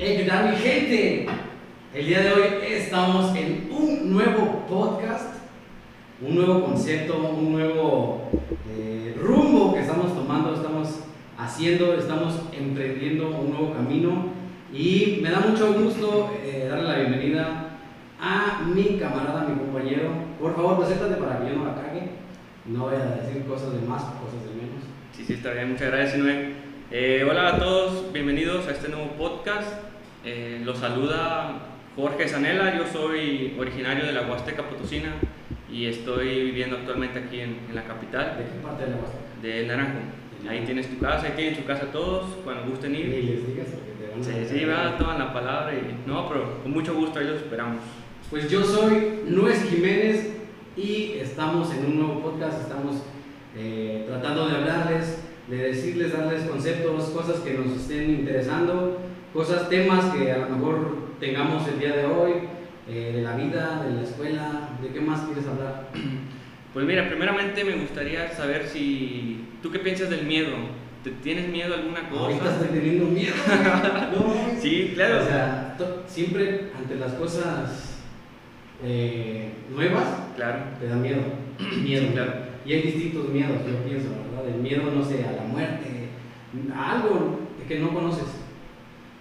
Hey, ¿qué tal gente? El día de hoy estamos en un nuevo podcast, un nuevo concepto, un nuevo eh, rumbo que estamos tomando, estamos haciendo, estamos emprendiendo un nuevo camino y me da mucho gusto eh, darle la bienvenida a mi camarada, mi compañero. Por favor, preséntate para que yo no la cague, no voy a decir cosas de más, cosas de menos. Sí, sí, está bien, muchas gracias, Inue. Eh, hola a todos, bienvenidos a este nuevo podcast. Eh, los saluda Jorge Zanella, yo soy originario de la Huasteca Potosina y estoy viviendo actualmente aquí en, en la capital ¿De qué parte de la Huasteca? de Naranjo. Ahí tienes tu casa, ahí tienen su casa todos, cuando gusten ir. les digas porque te van a Sí, sí, va, toman la palabra y no, pero con mucho gusto ahí los esperamos. Pues yo soy Luis Jiménez y estamos en un nuevo podcast, estamos eh, tratando de hablarles, de decirles, darles conceptos, cosas que nos estén interesando, cosas, temas que a lo mejor tengamos el día de hoy, eh, de la vida, de la escuela, de qué más quieres hablar. Pues mira, primeramente me gustaría saber si tú qué piensas del miedo. ¿Te tienes miedo a alguna Ahorita cosa? estoy teniendo miedo. No, Sí, claro. O sea, siempre ante las cosas eh, nuevas Claro. te da miedo. miedo. Sí, claro. Y hay distintos miedos, yo pienso, ¿verdad? El miedo, no sé, a la muerte, a algo que no conoces.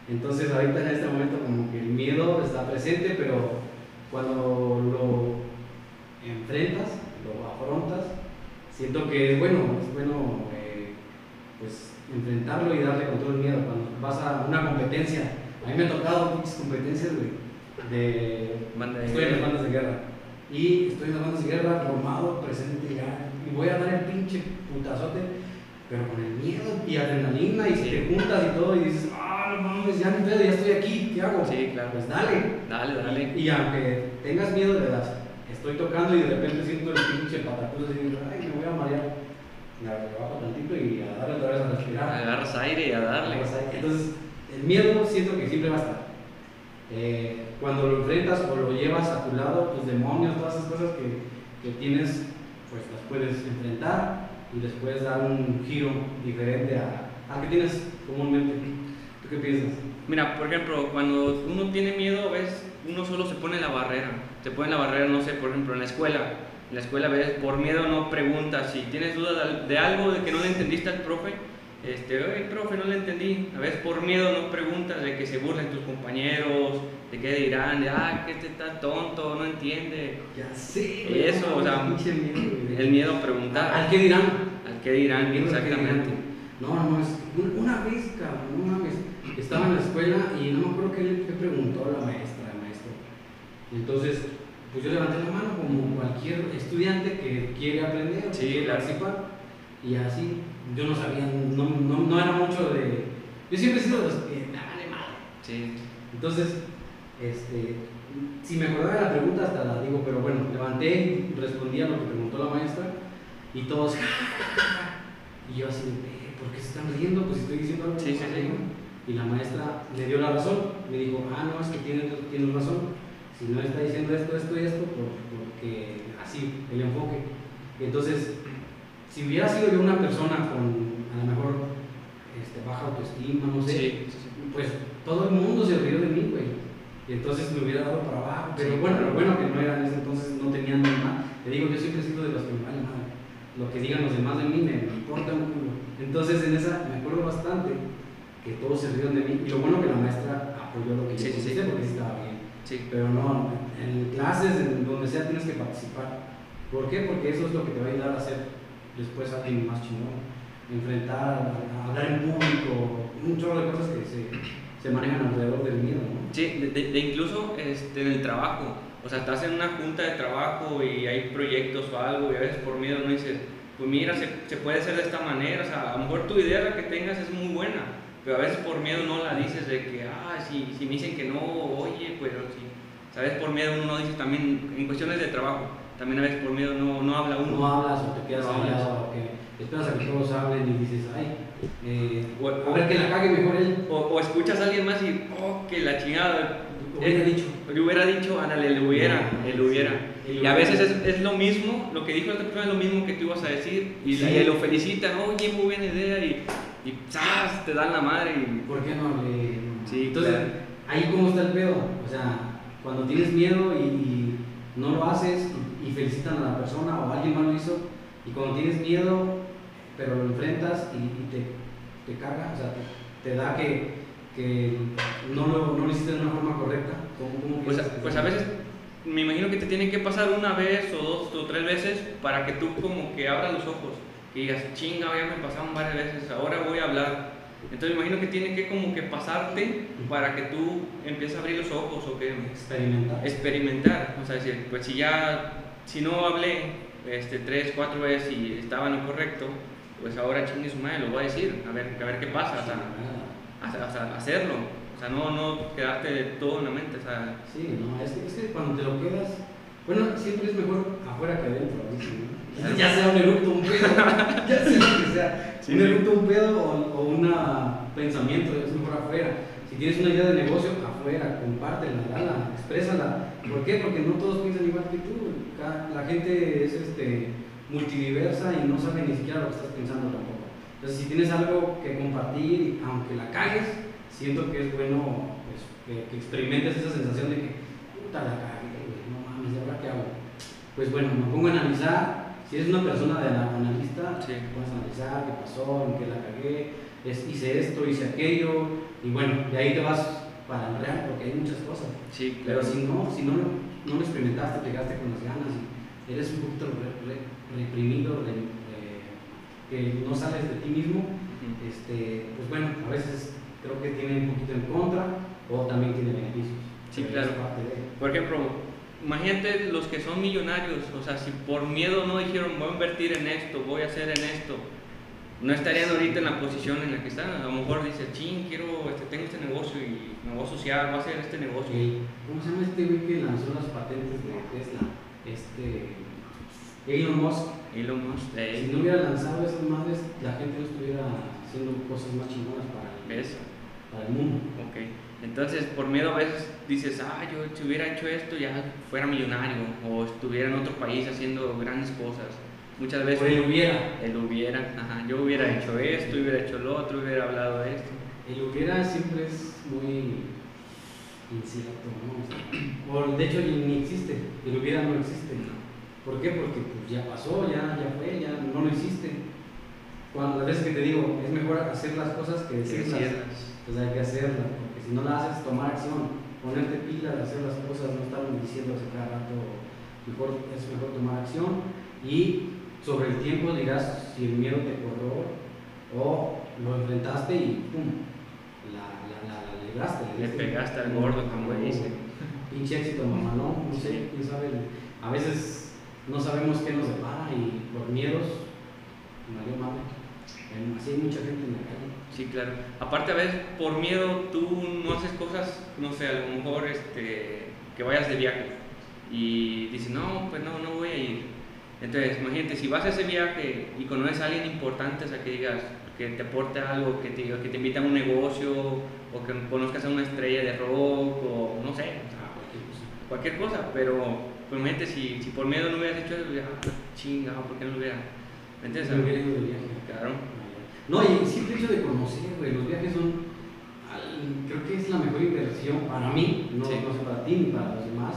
Entonces, ahorita en este momento, como que el miedo está presente, pero cuando lo enfrentas, lo afrontas, siento que es bueno, es bueno, eh, pues, enfrentarlo y darle con todo el miedo. Cuando vas a una competencia, a mí me ha tocado muchas competencias, de de Estoy en las bandas de guerra. Y estoy en las bandas de guerra, formado, presente ya. Y voy a dar el pinche putazote, pero con el miedo y adrenalina. Y si te juntas y todo y dices, ah, no mames, ya ni pedo, ya estoy aquí, ¿qué hago? Sí, claro. Pues dale. Dale, dale. Y, y aunque tengas miedo, le das. Estoy tocando y de repente siento el pinche patacuz así, ay, me voy a marear. Bajo tantito y a darle otra vez a respirar. Agarras aire y a darle. Entonces, el miedo siento que siempre va a estar. Eh, cuando lo enfrentas o lo llevas a tu lado, tus demonios, todas esas cosas que, que tienes, pues las puedes enfrentar y les puedes dar un giro diferente a, al que tienes comúnmente. ¿Tú qué piensas? Mira, por ejemplo, cuando uno tiene miedo, a veces uno solo se pone la barrera. Se pone la barrera, no sé, por ejemplo, en la escuela. En la escuela, a veces por miedo no preguntas. Si tienes duda de, algo de que no le entendiste al profe, este, oye, profe, no le entendí. A veces por miedo no preguntas de que se burlen tus compañeros, de qué dirán, de, ah, que este está tonto, no entiende. Ya sé. Eso, o sea, miedo. El miedo a preguntar. ¿Al qué dirán? Al qué dirán, exactamente. No, no, es un- una vez, cabrón, una vez. Estaba en la escuela y no me acuerdo qué, qué preguntó la maestra, el maestro. Entonces, pues yo levanté la mano como cualquier estudiante que quiere aprender Sí, quiere participar. Y así, yo no sabía, no, no, no era mucho de. Yo siempre he sido de los que, "Ah, vale madre. Sí. Entonces, este, si me acordaba de la pregunta, hasta la digo, pero bueno, levanté respondí a lo que preguntó la maestra y todos, y yo así, "Eh, ¿por qué se están riendo? Pues estoy diciendo algo. Sí, sí, sí. ¿No?". Y la maestra le dio la razón, me dijo, ah, no, es que tienes, tienes razón, si no está diciendo esto, esto y esto, por- porque así, el enfoque. Y entonces, si hubiera sido yo una persona con a lo mejor este, baja autoestima, no sé, Sí, sí, sí. pues todo el mundo se rió de mí, güey. Y entonces me hubiera dado para abajo. Pero bueno, lo bueno que no era en ese entonces, no tenían más. Te digo, yo siempre he sido de los que me vale madre. Lo que digan los demás de mí me, me importa un culo. Entonces en esa me acuerdo bastante que todos se rieron de mí. Y lo bueno que la maestra apoyó lo que Sí, yo sí, sí. porque sí estaba bien. Sí. Pero no, en clases, en donde sea, tienes que participar. ¿Por qué? Porque eso es lo que te va a ayudar a ser después alguien más chingón. Enfrentar, a- hablar en público, un chorro de cosas que se, se manejan alrededor del miedo, ¿no? Sí, de, de- de incluso este, en el trabajo. O sea, estás en una junta de trabajo y hay proyectos o algo y a veces por miedo no dices, pues mira, se, se puede hacer de esta manera. O sea, a lo mejor tu idea la que tengas es muy buena, pero a veces por miedo no la dices de que, ah, si, si me dicen que no, oye, pero si, ¿sabes? Por miedo uno no dice también, en cuestiones de trabajo, también a veces por miedo no, no habla uno. No hablas o te quedas No callado, o que esperas a que todos hablen y dices, ay, eh, O- a ver que la cague mejor él. O, o escuchas a alguien más y, oh, que la chingada. Hubiera dicho. Le hubiera dicho, ándale, le hubiera, él hubiera. El Y a veces es, es lo mismo, lo que dijo la otra persona es lo mismo que tú ibas a decir. Y, Sí. y lo felicitan, oye, muy buena idea. Y, y ¡zas! te dan la madre. Y, ¿Por qué no le Sí, Entonces, claro. ahí cómo está el pedo. O sea, cuando tienes miedo y, y no lo haces y, y felicitan a la persona o alguien más lo hizo, y cuando tienes miedo, pero lo enfrentas y, y te, te carga, o sea, te, te da que, que no, lo, no lo hiciste de una forma correcta. ¿Cómo, cómo Pues, pues a veces me imagino que te tiene que pasar una vez o dos o tres veces para que tú como que abras los ojos y digas, chinga, ya me pasaron varias veces, ahora voy a hablar. Entonces me imagino que tiene que como que pasarte para que tú empieces a abrir los ojos o que experimentar. experimentar. O sea, decir, pues si ya, si no hablé este, tres, cuatro veces y estaba en lo correcto, pues ahora chingue su madre, lo voy a decir, a ver, a ver qué pasa, o sea, hacerlo. O sea, no, no quedarte todo en la mente, o sea, Sí, no, es que, es que cuando te lo quedas, bueno, siempre es mejor afuera que adentro, ¿no? Ya sea un eructo, un pedo, ya sea lo que sea, Sí, un eructo, un pedo o, o un pensamiento, es mejor afuera. Si tienes una idea de negocio, afuera, compártela, dala, exprésala. ¿Por qué? Porque no todos piensan igual que tú. La gente es este, multidiversa y no sabe ni siquiera lo que estás pensando tampoco. Entonces, si tienes algo que compartir, aunque la cagues, siento que es bueno pues, que, que experimentes esa sensación de que, puta, la cagué, güey, no mames, ¿y ahora qué hago? Pues bueno, me pongo a analizar. Si eres una persona de analista, Sí. puedes analizar qué pasó, en qué la cagué, es- hice esto, hice aquello, y bueno, de ahí te vas para el real, porque hay muchas cosas. sí, Pero si no, si no, lo- no lo experimentaste, te quedaste con las ganas y eres un poquito re- re- reprimido, re- que no sales de ti mismo, este, pues bueno, a veces creo que tiene un poquito en contra o también tiene beneficios. Sí, claro. Por ejemplo, imagínate los que son millonarios, o sea, si por miedo no dijeron voy a invertir en esto, voy a hacer en esto, no estarían ahorita en la posición en la que están. A lo mejor dice, ching, quiero, este, tengo este negocio y me voy a asociar, voy a hacer este negocio. ¿Cómo se llama este güey que lanzó las patentes de Tesla? Este. Elon Musk. Elon Musk, eh, Si no hubiera lanzado esas madres, la gente no estuviera haciendo cosas más chingonas para el, ¿ves? para el mundo. Ok. Entonces, por miedo a veces dices, ah, yo si hubiera hecho esto ya fuera millonario o estuviera en otro país haciendo grandes cosas. Muchas veces el hubiera. el hubiera, ajá, yo hubiera hecho esto, hubiera hecho lo otro, hubiera hablado de esto. El hubiera siempre es muy incierto, ¿no? O de hecho ni existe. El hubiera no existe. ¿Por qué? Porque pues, ya pasó, ya, ya fue, ya no lo hiciste. Cuando las veces que te digo, es mejor hacer las cosas que decirlas. Pues hay que hacerlas, si no las haces, tomar acción, ponerte pilas, hacer las cosas, no estar diciéndose cada rato, mejor, es mejor tomar acción y sobre el tiempo dirás si el miedo te corrió o lo enfrentaste y pum, la, la, la, la libraste. Le pegaste al gordo, como dicen. Pinche éxito mamalón, no sé, Sí. quién sabe. A veces no sabemos qué nos depara y por miedos, valió madre. Así hay mucha gente en la calle. Sí, claro. Aparte, a veces por miedo tú no haces cosas, no sé, a lo mejor este, que vayas de viaje y dices, no, pues no, no voy a ir. Entonces, imagínate, si vas a ese viaje y conoces a alguien importante, o sea, que digas, que te aporte algo, que te, que te invita a un negocio, o que conozcas a una estrella de rock, o no sé, o sea, Ah, cualquier cosa. cualquier cosa, pero pues imagínate si, si por miedo no hubieras hecho eso, ya, chingado, ¿por qué no lo hubiera? ¿Me entiendes? Me hubiera ido de viaje. Claro. No, y el simple hecho de conocer, güey, los viajes son, creo que es la mejor inversión para mí, no, Sí. no sé para ti ni para los demás,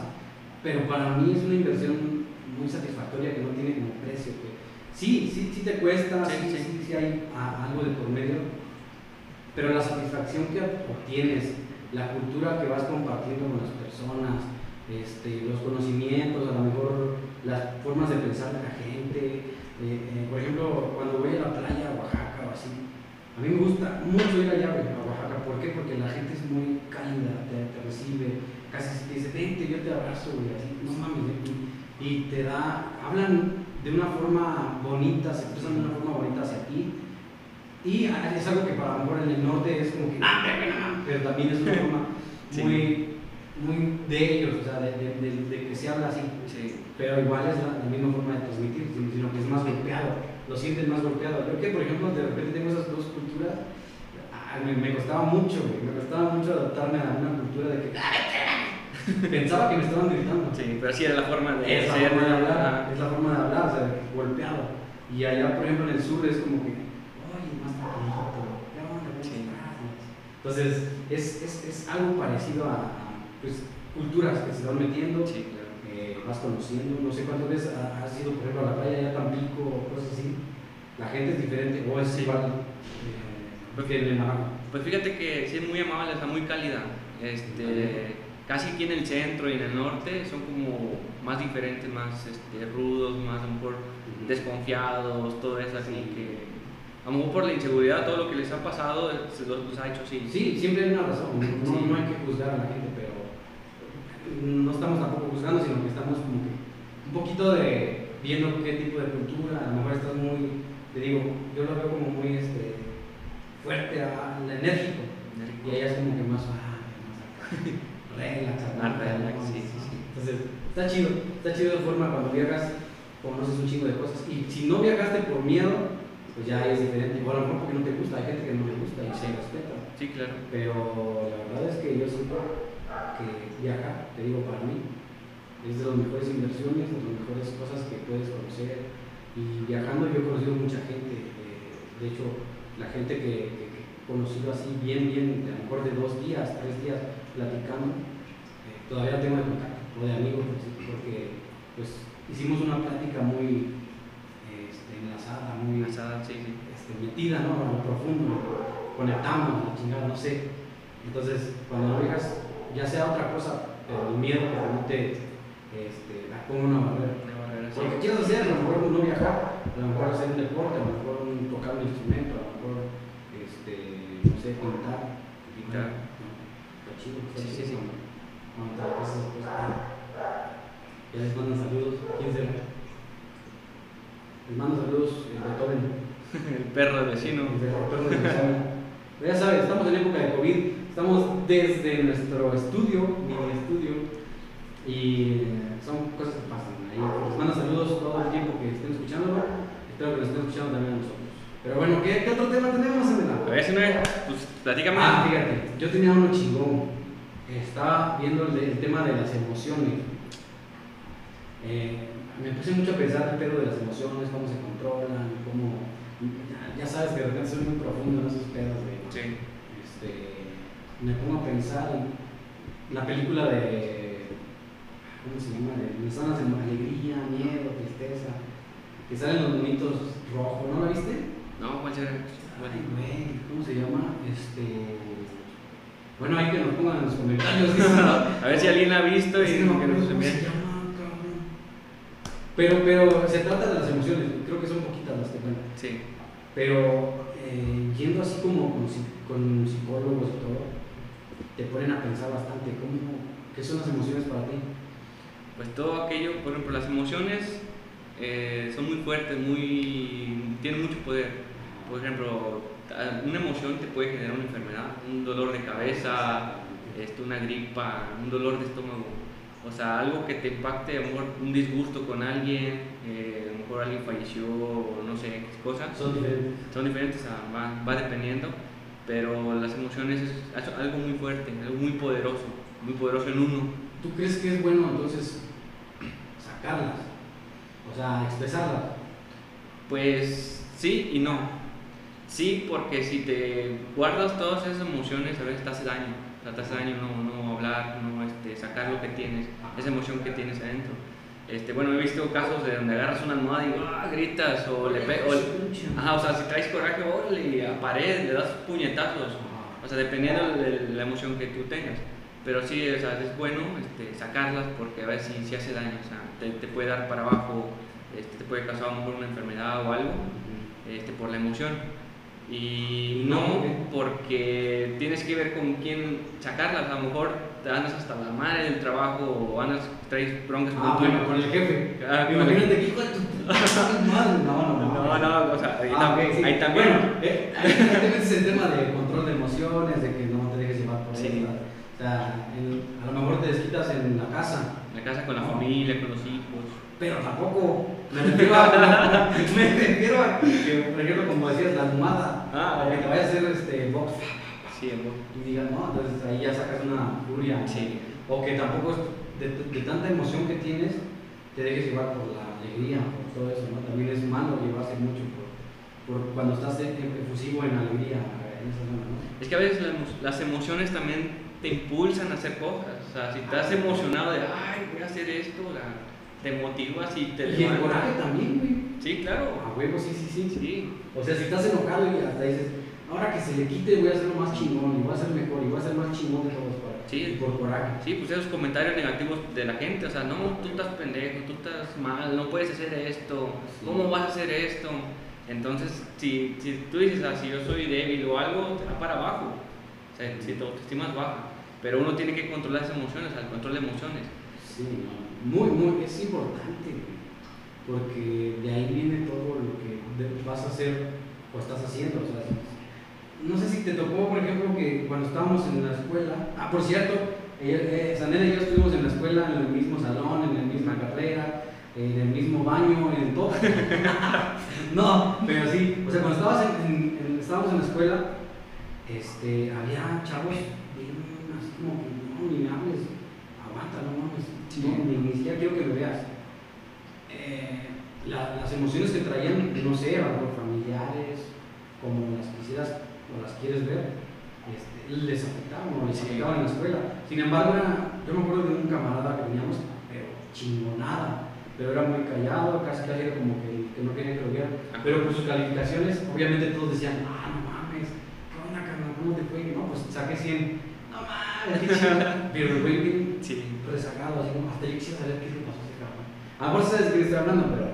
pero para mí es una inversión muy satisfactoria que no tiene como precio, güey. Sí, sí, sí te cuesta, Sí, sí, sí. hay a- algo de por medio, pero la satisfacción que obtienes, la cultura que vas compartiendo con las personas, este, los conocimientos, a lo mejor las formas de pensar de la gente. eh, eh, por ejemplo, cuando voy a la playa, a Oaxaca a mí me gusta mucho ir allá a Oaxaca. ¿Por qué? Porque la gente es muy cálida, te, te recibe, casi te dice, vente, yo te abrazo, güey, así, no mames, güey, y, te da, hablan de una forma bonita, se expresan de una forma bonita hacia ti. Y es algo que para lo mejor en el norte es como que, "Ah, hombre, güey, no", pero también es una forma Sí. muy, muy de ellos, o sea, de, de- de- de que se habla así. Sí. Pero igual es la, la misma forma de transmitir, sino que es más golpeado, lo sientes más golpeado. Yo que, por ejemplo, de repente tengo esas dos culturas, ah, me, me costaba mucho, me costaba mucho adaptarme a una cultura de que pensaba que me estaban gritando. Sí, pero sí era la forma de Es la ser, forma de hablar, ajá. es la forma de hablar, o sea, golpeado. Y allá, por ejemplo, en el sur es como que, oye, más tranquilito, ¿qué onda? ¿Cómo Sí. estás? Entonces, es, es, es algo parecido a, pues, culturas que se van metiendo, Sí, vas conociendo, no sé cuántas veces ha- has ido, por ejemplo, a la playa de Tampico o cosas así, la gente es diferente, o es Sí. igual eh, que en. Pues fíjate que sí es muy amable, está muy cálida. Este, casi aquí en el centro y en el norte son como más diferentes, más este, rudos, más a lo mejor desconfiados, todo eso así Sí. que a lo mejor por la inseguridad, todo lo que les ha pasado, se los, los ha hecho así. Sí, siempre hay una razón, no, no hay que juzgar a la gente, pero no estamos tampoco juzgando, sino que estamos como que un poquito de viendo qué tipo de cultura, a lo mejor estás muy, te digo, yo lo veo como muy este, fuerte, a- enérgico, y ella es como que más suave, más relax, Más aguanta, relax, ¿no? sí, sí, sí. Entonces, está chido, está chido de forma cuando viajas, conoces un chingo de cosas, y si no viajaste por miedo, pues ya es diferente, o a lo mejor porque no te gusta, hay gente que no le gusta y se respeta. Sí, claro. Pero la verdad es que yo siento que viajar, te digo, para mí, es de las mejores inversiones, de las mejores cosas que puedes conocer. Y viajando yo he conocido mucha gente, eh, de hecho, la gente que, que- que he conocido así bien, bien, a lo mejor de dos días, tres días platicando, eh, todavía tengo de contacto, o de amigos, pues, porque pues hicimos una plática muy este, enlazada, muy Asada, sí, sí. este, metida, ¿no? A lo profundo, conectamos, la chingada, no sé. Entonces, cuando viajas, ya sea otra cosa, pero el miedo que no te este, la ponga una barrera. Una barrera, sí. Lo que quieras hacer, a lo mejor no viajar, a lo mejor hacer un deporte, a lo mejor un- tocar un instrumento, a lo mejor, este, no sé, pintar. Pintar. Está chido, está Sí, sí, sí. cuando- Cuando te haces esas cosas. Ya les mandan saludos. ¿Quién será? Les mando saludos, eh, Beethoven. El perro del vecino. Ya sabes, estamos en época de COVID, estamos desde nuestro estudio, mini estudio, y eh, son cosas que pasan ahí. Les mando saludos todo el tiempo que estén escuchándolo, espero que nos estén escuchando también a nosotros. Pero bueno, ¿qué, qué otro tema tenemos, Adela? A ver si no es, pues platícame. Ah, fíjate, yo tenía uno chingón. Estaba viendo el, el tema de las emociones. Eh, me puse mucho a pensar el pedo de las emociones, cómo se controlan, cómo. Ya, ya sabes que de repente soy muy profundo en esos pedos de. Sí. Este, me pongo a pensar en la película de. ¿Cómo se llama? De las zonas de alegría, miedo, tristeza. Que salen los monitos rojos, ¿no la viste? No, ¿cuál será? Ay, güey, ¿cómo se llama? Este. Bueno, hay que nos pongan en los comentarios. A ver si alguien la ha visto y que que no acuerdo nos. Pero, pero se trata de las emociones, creo que son poquitas las que cuentan. Sí. Pero eh, yendo así como con, con psicólogos y todo, te ponen a pensar bastante, ¿cómo, ¿qué son las emociones para ti? Pues todo aquello, por ejemplo, las emociones eh, son muy fuertes, muy, tienen mucho poder. Por ejemplo, una emoción te puede generar una enfermedad, un dolor de cabeza, este, una gripa, un dolor de estómago. O sea, algo que te impacte, a lo mejor un disgusto con alguien, eh, a lo mejor alguien falleció, o no sé, qué cosa. Son diferentes. Son diferentes, a- va, va dependiendo, pero las emociones es, algo muy fuerte, algo muy poderoso, muy poderoso en uno. ¿Tú crees que es bueno entonces sacarlas? O sea, expresarlas. Pues sí y no. Sí, porque si te guardas todas esas emociones, a veces te hace daño. O sea, te hace daño no, no hablar, no este, sacar lo que tienes, esa emoción que tienes adentro. Este, bueno, he visto casos de donde agarras una almohada y ¡ah! gritas o le pe o le- Ajá, o sea, si traes coraje, órale, a pared, le das puñetazos. O sea, dependiendo de la emoción que tú tengas. Pero sí, o sea, es bueno este, sacarlas porque a ver si, si hace daño. O sea, te, te puede dar para abajo, este, te puede causar a lo mejor una enfermedad o algo este, por la emoción. Y no porque tienes que ver con quién sacarlas. A lo mejor te andas hasta la madre del trabajo o andas, traes broncas Ah, con bueno, con el jefe. Ah, Imagínate que hijo de tu madre. No, no, no. No, no, o sea, ahí, Ah, tam- ok, sí. ahí también. Bueno, eh, ahí ahí te metes el tema de control de emociones, de que no te dejes llevar por Sí. eso. O sea, en- a lo mejor te desquitas en la casa, la casa con la familia, con los hijos. pero tampoco me refiero a, me refiero a que, por ejemplo, como decías, la almohada, Ah, o que te vaya a hacer este box Sí, y digas, no, entonces ahí ya sacas una furia. Sí. O que tampoco es de, de tanta emoción que tienes, te dejes llevar por la alegría, por todo eso, ¿no? También es malo llevarse mucho por, por cuando estás e- efusivo en alegría. en esa zona, ¿no? Es que a veces las emo- las emociones también te impulsan a hacer cosas. O sea, si estás emocionado de, ay, voy a hacer esto, la- te motivas y te Y el coraje también, güey. Sí, claro. A huevo, sí, sí, sí. Sí. O sea, si estás enojado y hasta dices, ahora que se le quite voy a hacerlo más chingón, y voy a ser mejor, y voy a ser más chingón de todos para. Sí. Coraje. Sí, pues esos comentarios negativos de la gente, o sea, no, tú estás pendejo, tú estás mal, no puedes hacer esto, Sí. ¿cómo vas a hacer esto? Entonces, si, si tú dices, ah, si yo soy débil o algo, te va para abajo, o sea, si tu autoestima es baja, pero uno tiene que controlar esas emociones, al control de emociones. Sí. Muy, muy, es importante. Porque de ahí viene todo lo que vas a hacer o estás haciendo. O sea, no sé si te tocó, por ejemplo, que cuando estábamos en la escuela, ah, por cierto, eh, eh, Sanela y yo estuvimos en la escuela, en el mismo salón, en la misma carrera, en el mismo baño, en todo. no, pero sí, o sea, cuando estabas en, en- en- estábamos en la escuela, este, había chavos bien así como que no, ni me hables, aguanta, no mames, Sí. no, ni, ni siquiera quiero que me veas. Eh, la- las emociones que traían, no sé, mejor familiares, como las quisieras o las quieres ver, este, les afectaban o les afectaban en la escuela. Sin embargo, era- yo me acuerdo de un camarada que teníamos, pero chingonada, pero era muy callado, casi casi era como que, que no quería que lo. Pero por sus calificaciones, obviamente todos decían, ah, no mames, ¿qué onda, carnal? ¿Cómo te fue? No, pues saqué 100. No mames, qué chido. Pero el güey bien Sí. rezagado, así como, hasta yo quisiera saber qué le pasó a ese cabrón. A lo mejor sabes de qué estoy hablando, pero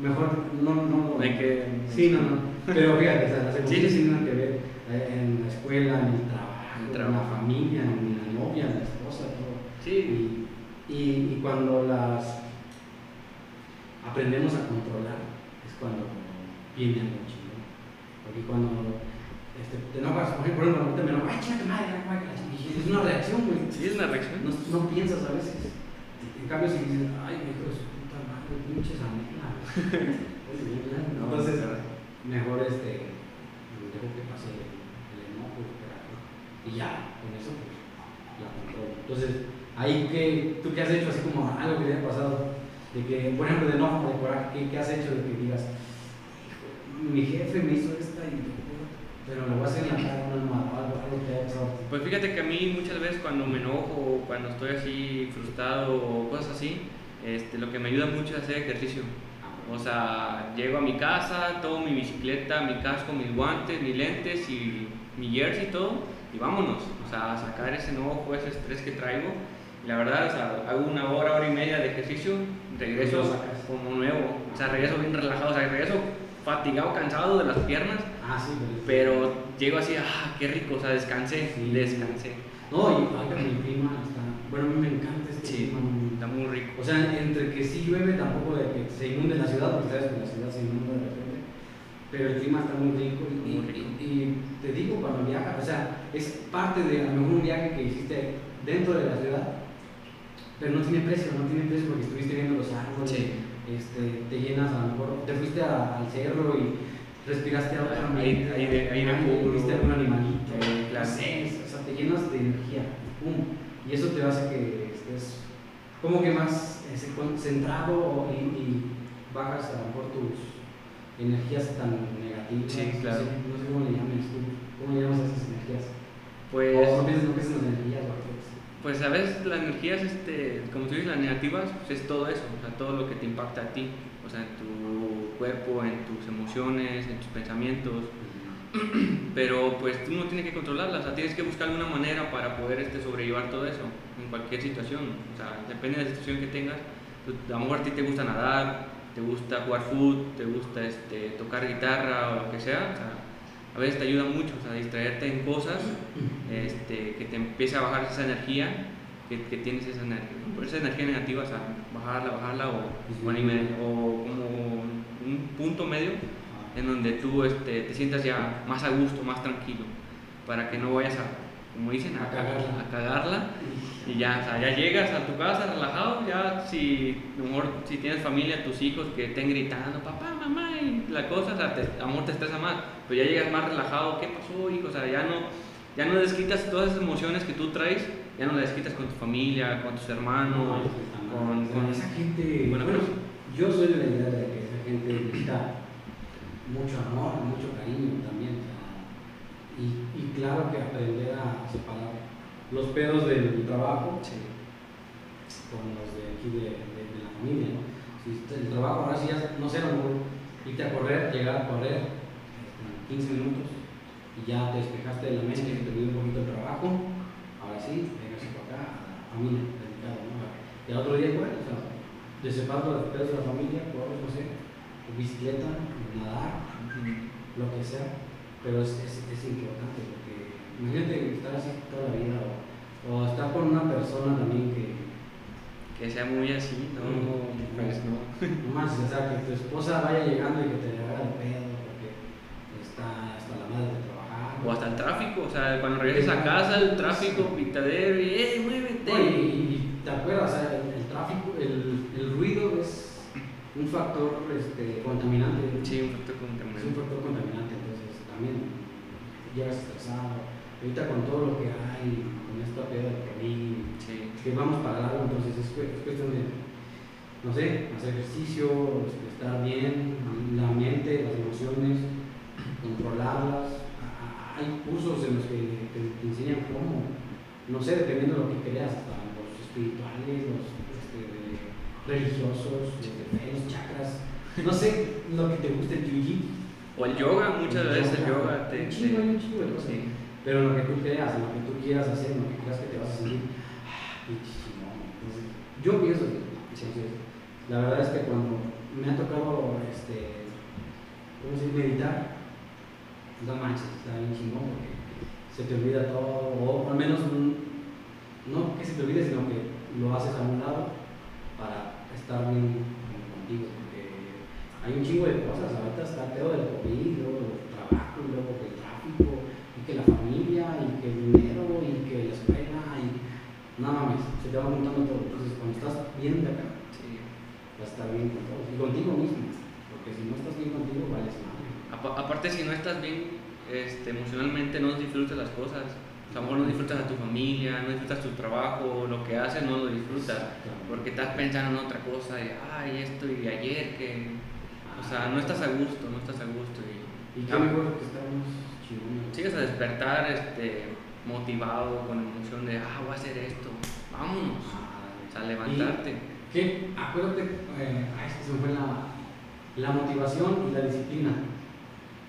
mejor no, no. No hay que... Sí, no, no. Pero fíjate, o sea, las emociones Sí. tienen que ver en la escuela, en el trabajo, En la familia, en la novia, en la esposa, todo. Sí. Y, y, y cuando las aprendemos a controlar, es cuando viene algo chingón. Porque cuando este, te enojas, por ejemplo, ahorita me enojo, ay, chinga tu madre, chingada". es una reacción, güey. Sí, es una reacción. No, no piensas a veces. En cambio, si dices, ay, mi hijo de su puta madre, pinche Sanela. Entonces, mejor este, dejo que pase el, el enojo, el coraje, y ya, con eso pues, la controlo. Entonces, ahí que, tú qué has hecho, así como algo que te haya pasado, de que, por ejemplo, de enojo, de coraje, ¿qué, qué has hecho de que digas, "Hijo, mi jefe me hizo esta y pero le voy a hacer en la cara una algo, algo que haya pasado. Pues fíjate que a mí muchas veces cuando me enojo o cuando estoy así frustrado o cosas así, este, lo que me ayuda mucho es hacer ejercicio. O sea, llego a mi casa, tomo mi bicicleta, mi casco, mis guantes, mis lentes y mi jersey y todo, y vámonos. O sea, a sacar ese enojo, ese estrés que traigo. La verdad, o sea, hago una hora, hora y media de ejercicio, regreso como nuevo. O sea, regreso bien relajado, o sea, regreso fatigado, cansado de las piernas, Ah, sí, pero llego así, ah, qué rico, o sea, descansé, Sí. descansé. No, y con el clima está. Bueno, a mí me encanta este Sí, clima. está muy rico. O sea, entre que sí llueve, tampoco de que se inunde la ciudad, porque sabes que la ciudad se inunda de repente. Pero el clima está muy rico. Y, Muy y- rico. y te digo, cuando viajas, o sea, es parte de a lo mejor un viaje que hiciste dentro de la ciudad, pero no tiene precio, no tiene precio porque estuviste viendo los árboles, Sí. este, te llenas a lo mejor, te fuiste a- al cerro y respiraste a otro Aire- ambiente, aire- aire ah, puro. viste algún animalito, claro. sé, o sea, te llenas de energía, pum, y eso te hace que estés como que más eh, se- centrado y, y bajas a lo mejor tus energías tan negativas, Sí, no claro. sé, no sé cómo le llames tú, cómo le llamas a esas energías, Pues, o no piensas no piensas en las energías pues a veces las energías, este, como tú dices, las negativas, pues es todo eso, o sea, todo lo que te impacta a ti, o sea, en tu cuerpo, en tus emociones, en tus pensamientos, pero pues tú no tienes que controlarlas, o sea, tienes que buscar alguna manera para poder este, sobrellevar todo eso en cualquier situación, o sea, depende de la situación que tengas, tú- a lo mejor a ti te gusta nadar, te gusta jugar fútbol, te gusta este, tocar guitarra o lo que sea, o sea, a veces te ayuda mucho, o sea, distraerte en cosas este, que te empiece a bajar esa energía, que, que tienes esa energía, esa energía negativa, o sea, bajarla, bajarla o, o, anime- o como un punto medio en donde tú este, te sientas ya más a gusto, más tranquilo, para que no vayas a, como dicen, a, cagarla. a cagarla y ya, o sea, ya llegas a tu casa relajado, ya si, a lo mejor, si tienes familia, tus hijos que estén gritando, papá, mamá, y la cosa, o sea, te, a lo mejor te estresa más, pero ya llegas más relajado, ¿qué pasó, hijo? O sea, ya no, ya no desquitas todas esas emociones que tú traes, ya no las desquitas con tu familia, con tus hermanos, con, con esa gente, Bueno, bueno, yo soy de la idea de que esa gente necesita mucho amor, mucho cariño también, o sea, Y, y claro que aprender a separar los pedos del trabajo Sí. con los de aquí de, de, de la familia, ¿no? Si el trabajo ahora sí ya, no sé, mejor irte a correr, llegar a correr este, 15 minutos y ya te despejaste de la mente, que te olvidó un poquito el trabajo, ahora sí, vengas para acá a la familia, dedicado, ¿no? Y al otro día igual, o sea, te los pedos de la familia, corres, no sé, bicicleta, nadar, lo que sea, pero es, es, es importante porque imagínate estar así toda la vida o, o estar con una persona también que Que sea muy así, ¿no? Pues no. no más, o sea, que tu esposa vaya llegando y que te haga el pedo porque está hasta la madre de trabajar. O hasta el tráfico, o sea, cuando regreses a casa, el tráfico, pitadero y ¡eh, muévete! Oye, y, te acuerdas, o sea, el, el tráfico, el, el ruido es un factor este, contaminante. Sí, un factor Es un contaminante. factor contaminante, también llegas estresado. Ahorita con todo lo que hay, con esta pedo del COVID, Sí. que vamos para largo, entonces es, es cuestión de, no sé, hacer ejercicio, este, estar bien, la mente, las emociones, controlarlas. Ah, Hay cursos en los que te, te enseñan cómo, no sé, dependiendo de lo que creas, hasta los espirituales, los este, religiosos, los chakras, no sé, lo que te guste, el jiu O el yoga, muchas El veces el yoga. te. Un chingo, hay un chingo de cosas. Sí. pero lo que tú creas, lo que tú quieras hacer, lo que creas que te vas a sentir, ah. Entonces, yo pienso que, la verdad es que cuando me ha tocado, este, ¿cómo dice? Meditar, no manches, está bien chingón porque se te olvida todo, o al menos no que se te olvide, sino que lo haces a un lado para estar bien hay un chingo de cosas, ahorita está el pedo del COVID, luego el trabajo, y luego el tráfico, y que la familia, y que el dinero, y que la escuela, y no mames, se te va juntando todo, entonces cuando estás bien de acá, Sí. vas a estar bien con todos, y contigo mismo, porque si no estás bien contigo, vales madre. Apa- aparte, si no estás bien este, emocionalmente, no disfrutas las cosas. A lo mejor no disfrutas a tu familia, no disfrutas tu trabajo, lo que haces no lo disfrutas. Porque estás pensando en otra cosa, y ay, esto y ayer, que. O sea, no estás a gusto, no estás a gusto. Y, Y qué mejor que estamos chingones. Sigues a despertar este, motivado, con emoción de, ah, voy a hacer esto, vámonos. O sea, levantarte. ¿Qué? Acuérdate, eh, ay, se me fue la, la motivación y la disciplina.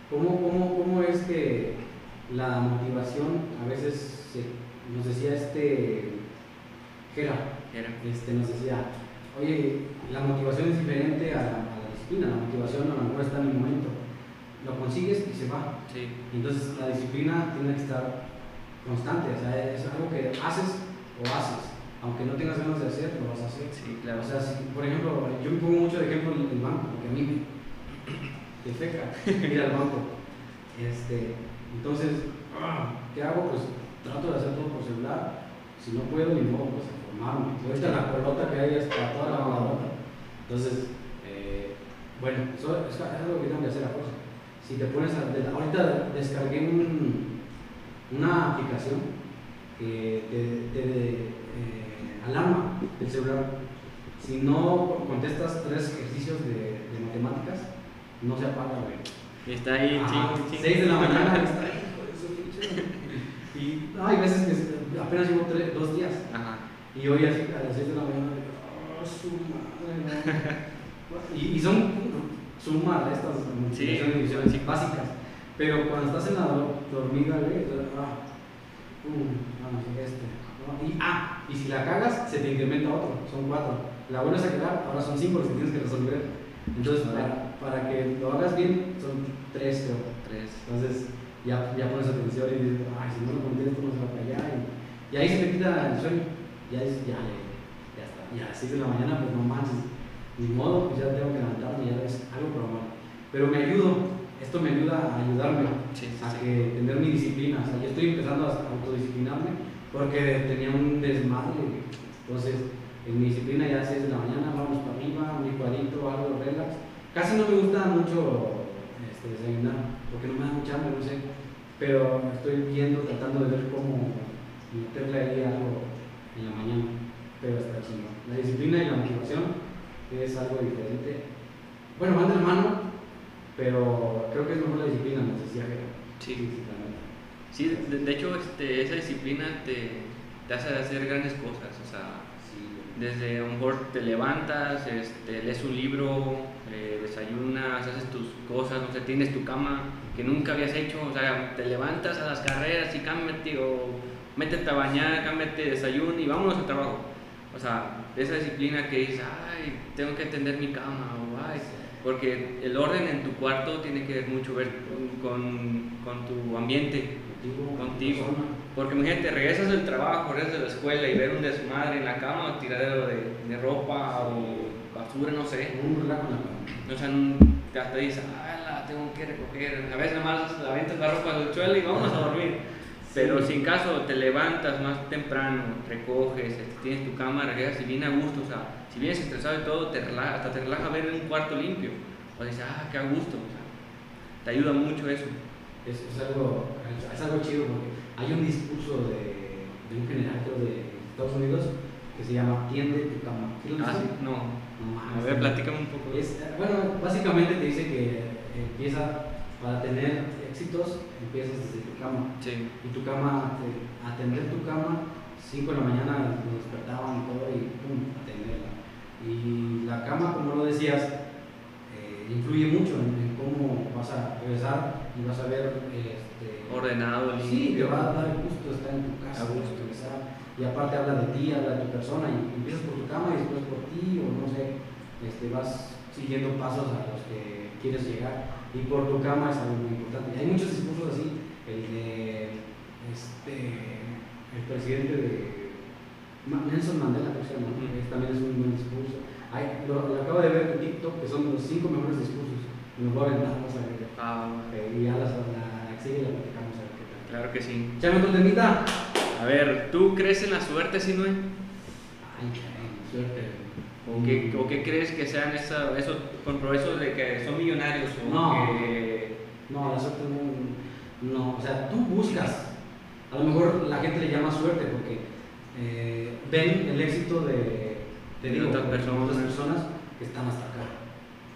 ¿Cómo, cómo, ¿Cómo es que la motivación a veces se- nos decía este Gera, Era. este, nos decía, oye, la motivación es diferente a la disciplina, la motivación a lo mejor está en el momento, lo consigues y se va. Sí, Entonces la disciplina tiene que estar constante, o sea, es algo que haces o haces, aunque no tengas ganas de hacer, lo vas a hacer. sí, claro. O sea, si, por ejemplo, yo me pongo mucho de ejemplo en el banco, porque a mí me, feca ir al banco. Este, entonces, ah, ¿qué hago? Pues trato de hacer todo por celular. Si no puedo, ni modo, pues formarme. Ahorita la pelota que hay es para toda la pelota. Entonces, bueno, eso es, es algo que tengo que hacer a fuerza. Si te pones a. de- ahorita descargué un, una aplicación que te, te eh, alarma el celular. Si no contestas tres ejercicios de, de matemáticas, no se apaga, güey. Está ahí, ching, ching. 6 de la mañana está ahí, hijo de su pinche. Y no, hay veces que apenas llevo tres- dos días. Ajá. Y hoy así a las 6 de la mañana, digo, "Oh, su madre, no". y, y son sumas estas y divisiones sí. básicas. Pero cuando estás en la dormida, güey, ah, vamos, este. ¿no? Y, ah, y si la cagas, se te incrementa otro, son cuatro. La vuelves a quedar, ahora son cinco los que tienes que resolver. Entonces, para, para que lo hagas bien, son tres, creo. Tres. Entonces ya, ya pones atención y dices, ay, si no lo contesto no se va para allá. Y, y ahí se te quita el sueño. Ya dices, ya, ya, ya está. Y a las 6 de la mañana, pues no manches. Ni modo, pues ya tengo que levantarme, ya es algo amor. Pero me ayudo, esto me ayuda a ayudarme Sí, sí, a sí. que tener mi disciplina. O sea, yo estoy empezando a autodisciplinarme porque tenía un desmadre. Entonces, en mi disciplina ya a las 6 de la mañana, vamos para arriba, un licuadito, algo relax. Casi no me gusta mucho este, desayunar porque no me da mucha hambre, no sé. Pero estoy viendo, tratando de ver cómo meterle ahí algo en la mañana. Pero está chingón. La disciplina y la motivación es algo diferente. Bueno, van de la mano, pero creo que es mejor la disciplina, nos decía Jera. Sí. sí. Sí, de, de hecho, este, esa disciplina te, te hace hacer grandes cosas. O sea, Sí, desde a lo mejor te levantas, este, lees un libro, eh, desayunas, haces tus cosas, no sé, tienes tu cama que nunca habías hecho, o sea, te levantas a las carreras y cámbiate o métete a bañar, cámbiate, desayuno y vámonos al trabajo. O sea, esa disciplina que dices, ay, tengo que atender mi cama, o ay, porque el orden en tu cuarto tiene que ver mucho ver con, con- tu ambiente. contigo. Porque imagínate, regresas del trabajo, regresas de la escuela y ver un desmadre en la cama o tiradero de, de ropa o basura, no sé. O sea, hasta dices, ah, la tengo que recoger. A veces nada más la avientas la ropa del suelo y vamos a dormir. Pero si en caso te levantas más temprano, recoges, este, tienes tu cama, regresas y viene a gusto, o sea, si vienes estresado y todo, te relaja, hasta te relaja ver un cuarto limpio. O dices, ah, qué a gusto, o sea, te ayuda mucho eso. Es, es algo, es algo chido porque hay un discurso de, de un general de Estados Unidos que se llama Tiende tu cama. ¿Sí lo Ah, sí, no. No, A ver, platícame un poco. Es, bueno, básicamente te dice que empieza, para tener éxitos, empiezas desde tu cama. Sí. Y tu cama, te- atender tu cama, 5 de la mañana nos despertaban y todo y pum, atenderla. Y la cama, como lo decías, eh, influye mucho en, en cómo vas a regresar y vas a ver este, Ordenado, Sí, te va a dar gusto estar en tu casa, gusto. regresar. Y aparte habla de ti, habla de tu persona, y empiezas por tu cama y después por ti, o no sé, este, vas siguiendo pasos a los que quieres llegar. Y por tu cama es algo muy importante. Y hay muchos discursos así, el de este, el presidente de Nelson Mandela, llama, Ujú. que también es un buen discurso. Hay- lo, lo acabo de ver en TikTok, que son los cinco mejores discursos. Y me voy a aventar, vamos a ver. Ah, Eh, y ya las, la, la sigue y la platicamos a ver qué tal. claro que sí. Échame otro temita. A ver, ¿tú crees en la suerte, Sinue? Ay, caray, suerte. ¿O qué, o qué crees que sean esa, eso, con eso de que son millonarios? O No. que- No, la suerte no, no. O sea, tú buscas. A lo mejor la gente le llama suerte porque eh, ven el éxito de, te De digo, otras personas. otras personas que están hasta acá.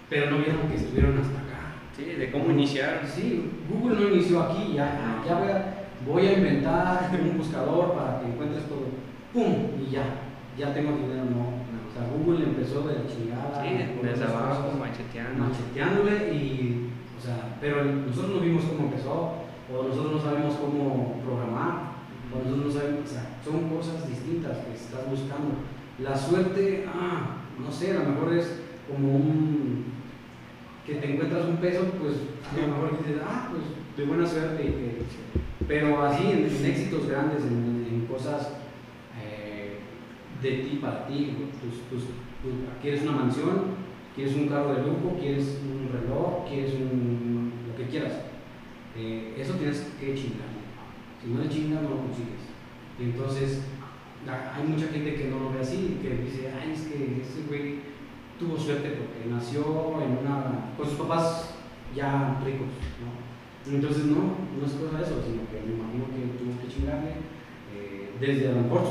Pero no vieron que estuvieron hasta acá. Sí, de cómo iniciar. Sí, Google no inició aquí, ya, ya voy, a, voy a inventar un buscador para que encuentres todo. ¡Pum! Y ya, ya tengo dinero. No, sea, Google empezó de la chingada. Sí, desde abajo, macheteando. macheteándole y, o sea, pero nosotros no vimos cómo empezó, o nosotros no sabemos cómo programar, o nosotros no sabemos, o sea, son cosas distintas que estás buscando. La suerte, ah, no sé, a lo mejor es como un que te encuentras un peso, pues a lo mejor dices, ah, pues de buena suerte, pero así en, en éxitos grandes, en, en cosas de ti para ti, tus- tus- tus- quieres una mansión, quieres un carro de lujo, quieres un reloj, quieres un, lo que quieras, Eh, eso tienes que chingar. Si no le chingas, no lo consigues. Y entonces, hay mucha gente que no lo ve así, que dice, ay, es que ese güey tuvo suerte porque nació en una, con sus papás ya ricos, ¿no? Entonces no, no es cosa de eso, sino que me imagino que tuvo que chingarle, eh, desde a lo mejor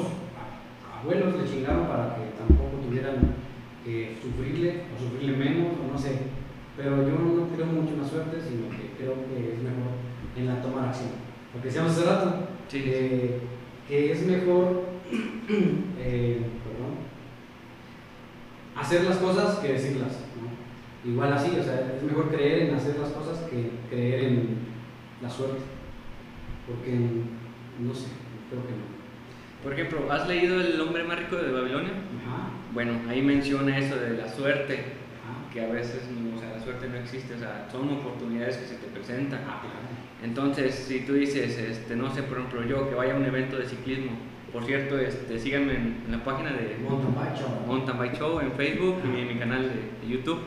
abuelos le chingaron para que tampoco tuvieran que sufrirle o sufrirle menos, o no sé. Pero yo no creo mucho en la suerte, sino que creo que es mejor en la toma de acción. Lo que decíamos hace rato, Sí, que, que es mejor eh, perdón, hacer las cosas que decirlas. ¿no? Igual así, o sea, es mejor creer en hacer las cosas que creer en la suerte. Porque, no sé, creo que no. Por ejemplo, ¿has leído El hombre más rico de Babilonia? Ajá, Bueno, ahí menciona eso de la suerte, ajá. que a veces no, o sea, la suerte no existe, o sea, son oportunidades que se te presentan. Ah. Entonces, si tú dices, este, no sé, por ejemplo, yo que vaya a un evento de ciclismo, por cierto, este, síganme en, en la página de Mountain bike show. Mountain Bike Show en Facebook y en mi canal de, de YouTube.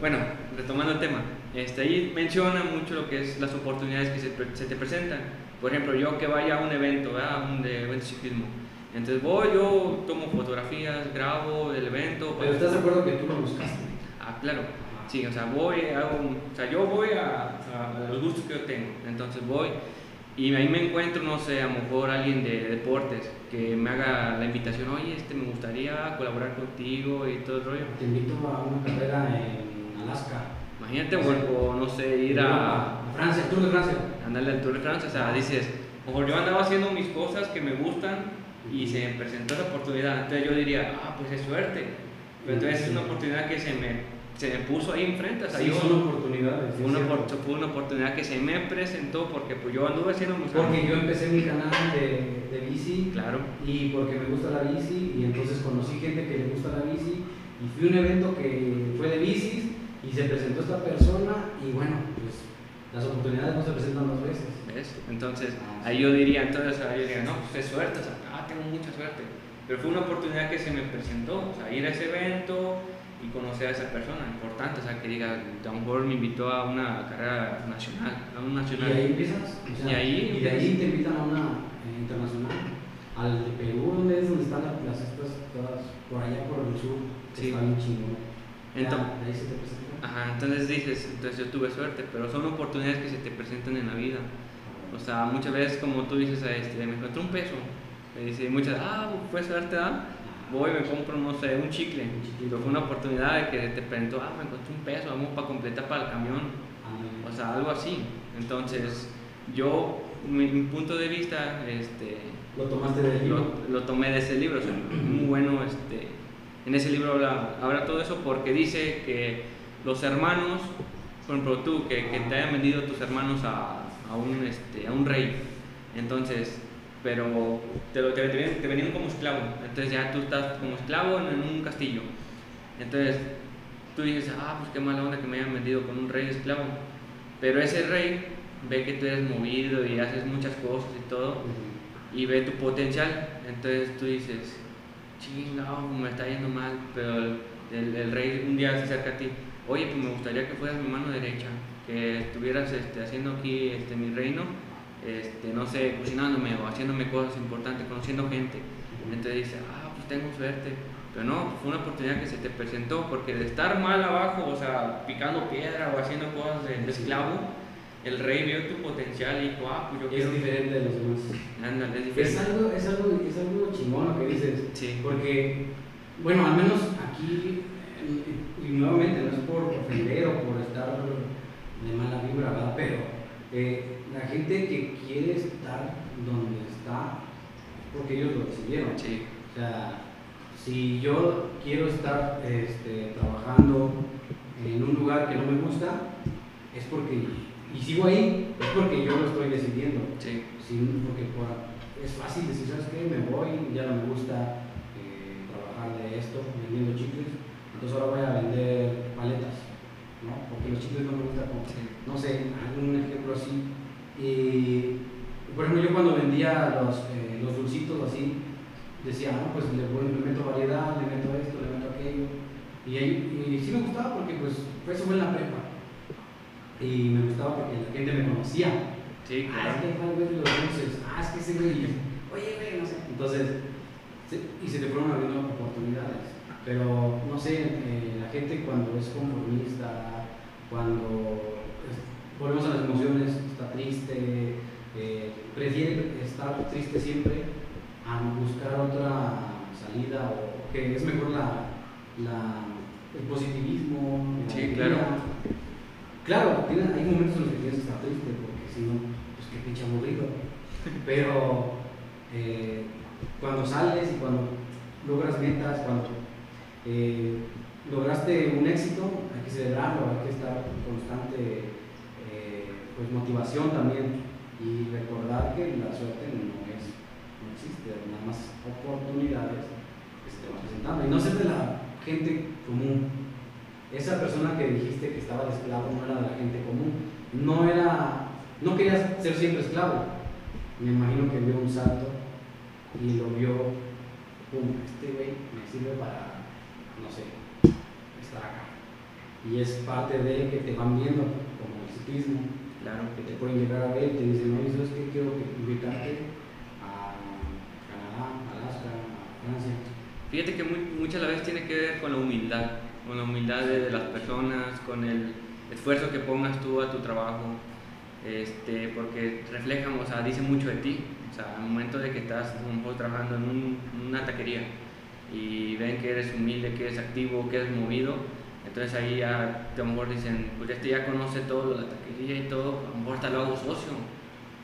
Bueno, retomando el tema, este, ahí menciona mucho lo que es las oportunidades que se te presentan. Por ejemplo, yo que vaya a un evento, ¿verdad? un de evento ciclismo. Entonces voy, yo tomo fotografías, grabo el evento. Pero estás de acuerdo que tú lo buscaste. Ah, claro. Sí, o sea, voy, hago, o sea, yo voy a, a los gustos que yo tengo. Entonces voy y ahí me encuentro, no sé, a lo mejor alguien de deportes que me haga la invitación, oye, este me gustaría colaborar contigo y todo el rollo. Te invito a una carrera en Alaska. Imagínate, o, o no sé, ir a Francia, Tour de Francia. andarle al Tour de Francia, o sea, dices, mejor yo andaba haciendo mis cosas que me gustan y se me presentó esa oportunidad. Entonces yo diría, ah, pues es suerte. Pero entonces es una oportunidad que se me, se me puso ahí enfrente. O sea, Sí, yo, son oportunidades. fue, una, fue una oportunidad que se me presentó porque pues yo anduve haciendo mis Porque yo empecé mi canal de, de bici Claro. y porque me gusta la bici y entonces conocí gente que le gusta la bici y fui a un evento que fue de bicis y se presentó esta persona y bueno, pues las oportunidades no se presentan dos veces. ¿Ves? Entonces, Ah, ahí yo diría, entonces ahí yo diría, no, pues es suerte, o sea, ah, tengo mucha suerte. Pero fue una oportunidad que se me presentó, o sea, ir a ese evento y conocer a esa persona, importante, o sea, que diga, lo mejor me invitó a una carrera nacional, a un Y nacional. ahí empiezas. o sea, Y ahí y de ahí te invitan a una eh, internacional. Al de Perú, donde es donde están las, las estas todas, por allá por el sur, Sí. está bien chingón. Entonces, ahí se te presenta. Ajá, entonces dices, entonces yo tuve suerte, pero son oportunidades que se te presentan en la vida. O sea, muchas veces, como tú dices, este, me encontré un peso. Me dice muchas, ah, fue suerte, ¿ah? Voy, me compro, no sé, un chicle. Pero fue una oportunidad de que te presentó, ah, me encontré un peso, vamos para completar para el camión. O sea, algo así. Entonces, yo, mi, mi punto de vista, este, lo tomaste del libro. lo, lo tomé de ese libro, o sea, muy bueno, este, en ese libro habla, habla todo eso porque dice que los hermanos, por ejemplo tú, que, que te hayan vendido tus hermanos a, un, este, a un rey, entonces, pero te, lo- te, te- venían como esclavo, entonces ya tú estás como esclavo en, un castillo, entonces tú dices, ah, pues qué mala onda que me hayan vendido con un rey esclavo, pero ese rey ve que tú eres movido y haces muchas cosas y todo, y ve tu potencial. Entonces tú dices, chingado, me está yendo mal, pero el- el rey un día se acerca a ti, oye, pues me gustaría que fueras mi mano derecha, que estuvieras este, haciendo aquí este, mi reino, este, no sé, cocinándome o haciéndome cosas importantes, conociendo gente. Entonces dices, ah, pues tengo suerte. Pero no, fue una oportunidad que se te presentó, porque de estar mal abajo, o sea, picando piedra o haciendo cosas de, de esclavo, el rey vio tu potencial y dijo, ah, pues yo Y es quiero... diferente de los demás. Ándale, es Es diferente. algo, es, algo, es algo chingón lo que dices. Sí. Porque, bueno, al menos aquí, y nuevamente, no es por ofender o por estar de mala vibra, ¿verdad? Pero eh, la gente que quiere estar donde está, es porque ellos lo decidieron. Sí, O sea, si yo quiero estar este, trabajando en un lugar que no me gusta, es porque, y sigo ahí, es porque yo lo estoy decidiendo. sí, Sí, porque por- es fácil decir, ¿sabes qué? Me voy, ya no me gusta eh, trabajar de esto, vendiendo chicles, entonces ahora voy a vender paletas, ¿no? Porque los chicles no me gustan como, no sé, algún ejemplo así. Y, por ejemplo, yo cuando vendía los, eh, los dulcitos así, decía, no, pues le, le meto variedad, le meto esto, le meto aquello. Y, ahí- y sí me gustaba porque pues fue eso fue en la prepa. Y me gustaba porque la gente me conocía. Sí, Ah, es claro. que tal vez los dulces. Ah, es que ese güey. Oye, güey, no sé. Entonces, y se te fueron abriendo oportunidades. Pero, no sé, eh, la gente cuando es conformista, cuando es- volvemos a las emociones, está triste, eh, prefiere estar triste siempre a buscar otra salida o que es mejor la, la- el positivismo. la Sí, alegría. claro. Claro, hay momentos en los que tienes que estar triste, porque si no, pues qué pinche aburrido. Pero eh, cuando sales y cuando logras metas, cuando eh, lograste un éxito, hay que celebrarlo, hay que estar constante eh, pues, motivación también y recordar que la suerte no, es, no existe, nada más oportunidades que se te van presentando. Y no ser de la gente común, esa persona que dijiste que estaba de esclavo no era de la gente común, no era, no quería ser siempre esclavo. Me imagino que vio un salto y lo vio, pum, este güey me sirve para, no sé, estar acá. Y es parte de que te van viendo, como el ciclismo, Claro. que te pueden llegar a ver y te dicen, oye, ¿sabes qué? Quiero que- invitarte a Canadá, Alaska, a Francia. Fíjate que muy- muchas vez tiene que ver con la humildad, con la humildad de, de las personas, con el esfuerzo que pongas tú a tu trabajo, este, porque reflejan, o sea, dice mucho de ti. O sea, al momento de que estás a lo mejor trabajando en, un- en una taquería y ven que eres humilde, que eres activo, que eres movido, entonces ahí ya a lo mejor dicen, pues este ya conoce todo, la taquería y todo, a lo mejor hasta lo hago socio.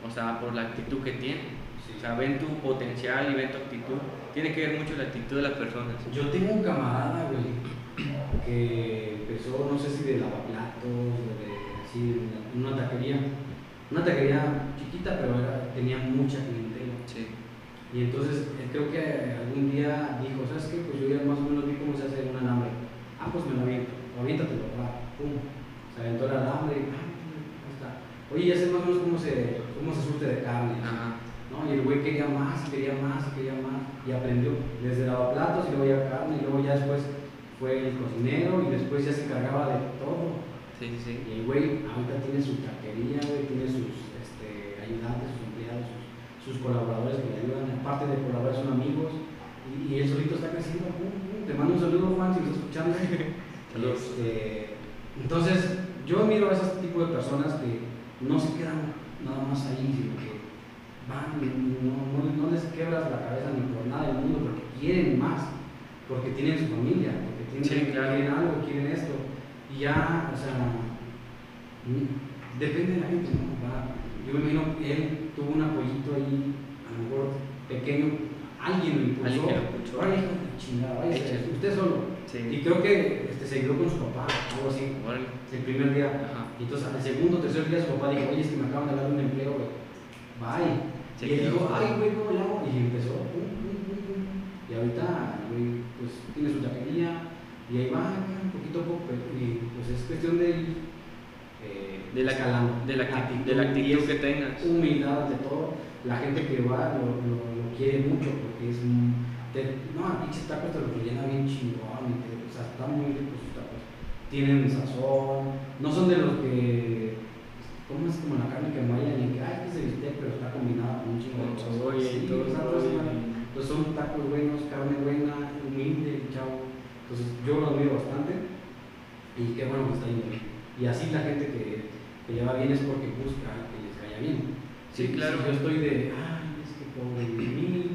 o sea, por la actitud que tiene. Sí. O sea, ven tu potencial y ven tu actitud. Tiene que ver mucho la actitud de las personas. Yo tengo un camarada, güey, que empezó, no sé si de lavaplatos o de así, una, una taquería. Una taquería chiquita, pero era- tenía mucha clientela. Y entonces él creo que algún día dijo, ¿sabes qué? Pues yo ya más o menos vi cómo se hace un alambre. Ah, pues me lo aviento, aviéntatelo, va, pum. Se aventó el alambre y ah, ahí está. Oye, ya sé más o menos cómo se, cómo se surte de carne. Ajá. ¿no? Y el güey quería más, quería más, quería más. Y aprendió desde lavaplatos y luego ya carne y luego ya después fue el cocinero y después ya se encargaba de todo. Sí, sí, sí. Y el güey ahorita tiene su taquería, güey, tiene sus este, ayudantes, sus sus, colaboradores que le ayudan. Aparte de colaborar son amigos. Y, y él solito está creciendo. Te mando un saludo, Juan, si me estás escuchando. Este, entonces, yo miro a ese tipo de personas que no se quedan nada más ahí, sino que van, no, no, no les quebras la cabeza ni por nada del mundo, porque quieren más, porque tienen su familia, porque tienen, Sí, claro. quieren algo, quieren esto. Y ya, o sea, depende de la gente, ¿no? Va- yo me imagino que él tuvo un apoyito ahí, a lo mejor pequeño, alguien lo impulsó. Alguien lo impulsó. Hijo de chingada, Échale. usted solo. Sí. Y creo que este, se ayudó con su papá, algo así, el primer día. Ajá. Y entonces al segundo, tercer día su papá dijo, oye, es que me acaban de dar un empleo, güey. Bye. Sí, y él dijo, ay, güey, ¿cómo le hago? Y empezó, pum, pum, pum, pum. Y ahorita, güey, pues tiene su taquería y ahí va, poquito a poco, y pues es cuestión de eh, De la, escalando. de la, acti- Actitud, de la actitud que tengas. Humildad ante todo. La gente que va lo, lo, lo quiere mucho porque es un... te- no, pinches tacos te lo rellena bien chingón, te- o sea, están muy ricos sus tacos. Tienen sazón, no son de los que... ¿Cómo es como la carne que muelen y que, ay, que se bistec, pero está combinada con un chingo de Con cebolla y Sí, todo pues son tacos buenos, carne buena, humilde, chavo. Entonces yo lo admiro bastante y qué bueno que está bien. Y así la gente que, que le va bien es porque busca que les vaya bien. Sí, claro. Si yo estoy de, ay, es que pobre de mí.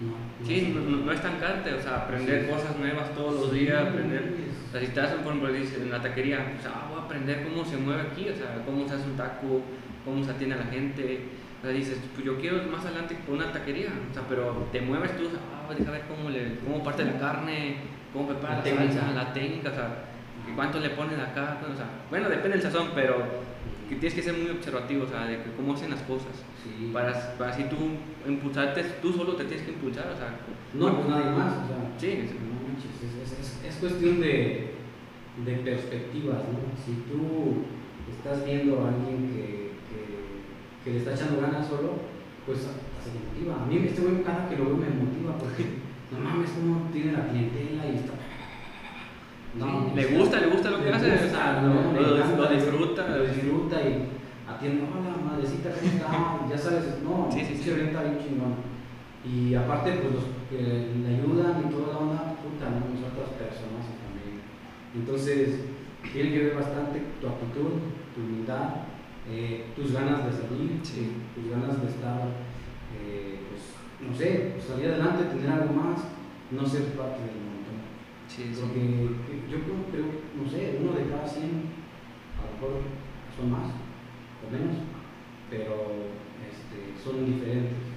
No, no Sí, no, no, estancarte, o sea, aprender Sí. cosas nuevas todos los días, Sí, aprender. es- O sea, si estás, por ejemplo, dices, en la taquería, o sea, ah, voy a aprender cómo se mueve aquí, o sea, cómo se hace un taco, cómo se atiende a la gente. O sea, dices, pues yo quiero más adelante por una taquería, o sea, pero te mueves tú, o sea, ah, deja ver cómo, le, cómo parte la carne, cómo prepara La la, salsa, la técnica, o sea, y cuánto le pones acá, o sea, bueno, depende del sazón, pero que tienes que ser muy observativo, o sea, de que cómo hacen las cosas. Sí. Para, para así tú impulsarte, tú solo te tienes que impulsar, o sea, No, pues nadie más. O sea, Sí, no manches, es, es, es, es cuestión de, de perspectivas, ¿no? Si tú estás viendo a alguien que, que, que le está echando ganas solo, pues se motiva. A mí este güey cada que lo veo me motiva porque no mames cómo tiene la clientela y está... Le gusta, le gusta lo que hace, o sea, no, lo- disfruta. Lo disfruta y atiende, hola madrecita, ¿cómo está? ya sabes, no, Sí, sí, sí. se orienta bien chingón. Y aparte, pues los que le ayudan y toda la onda, puta, ¿no? Son otras personas también. Entonces, tiene que ver bastante tu actitud, tu humildad, eh, tus ganas de salir, Sí. tus ganas de estar, eh, pues, no sé, salir adelante, tener algo más, no ser parte del montón. Sí, sí. Porque yo creo, creo, no sé, uno de cada 100, a lo mejor son más o menos, pero este, son diferentes.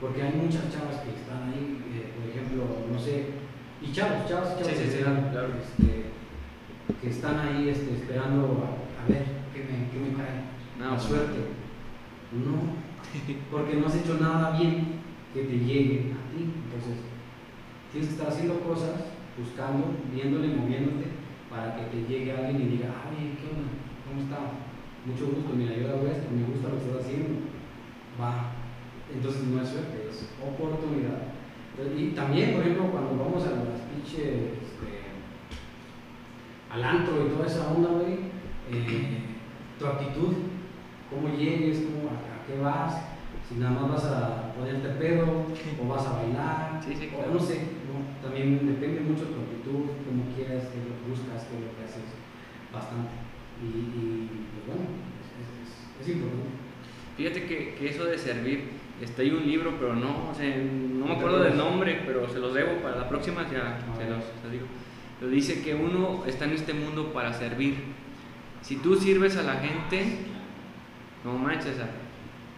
Porque hay muchas chavas que están ahí, eh, por ejemplo, no sé, y chavos, chavos, chavos Sí, sí, general, claro. este, que están ahí este, esperando a, a ver qué me, qué me cae, No, la suerte. No, porque no has hecho nada bien que te llegue a ti. Entonces, tienes que estar haciendo cosas, buscando, viéndole, moviéndote, para que te llegue alguien y diga, ah, oye, ¿qué onda? ¿Cómo está? Mucho gusto, mira, yo hago esto, me gusta lo que estás haciendo. Va. Entonces no es suerte, es oportunidad. Y también, por ejemplo, cuando vamos a las pinches, este, al antro y toda esa onda, güey, eh, tu actitud, cómo llegues, cómo, a, qué vas, si nada más vas a ponerte pedo o vas a bailar, Sí, sí, o no sé. También depende mucho de tu actitud, cómo quieras, qué lo que buscas, qué lo que haces, bastante. Y, y, pues bueno, es, es, es importante. Fíjate que, que eso de servir, este, hay un libro, pero no, o sea, no me acuerdo del nombre, pero se los debo para la próxima, ya se los, se digo. Pero dice que uno está en este mundo para servir. Si tú sirves a la gente, no manches,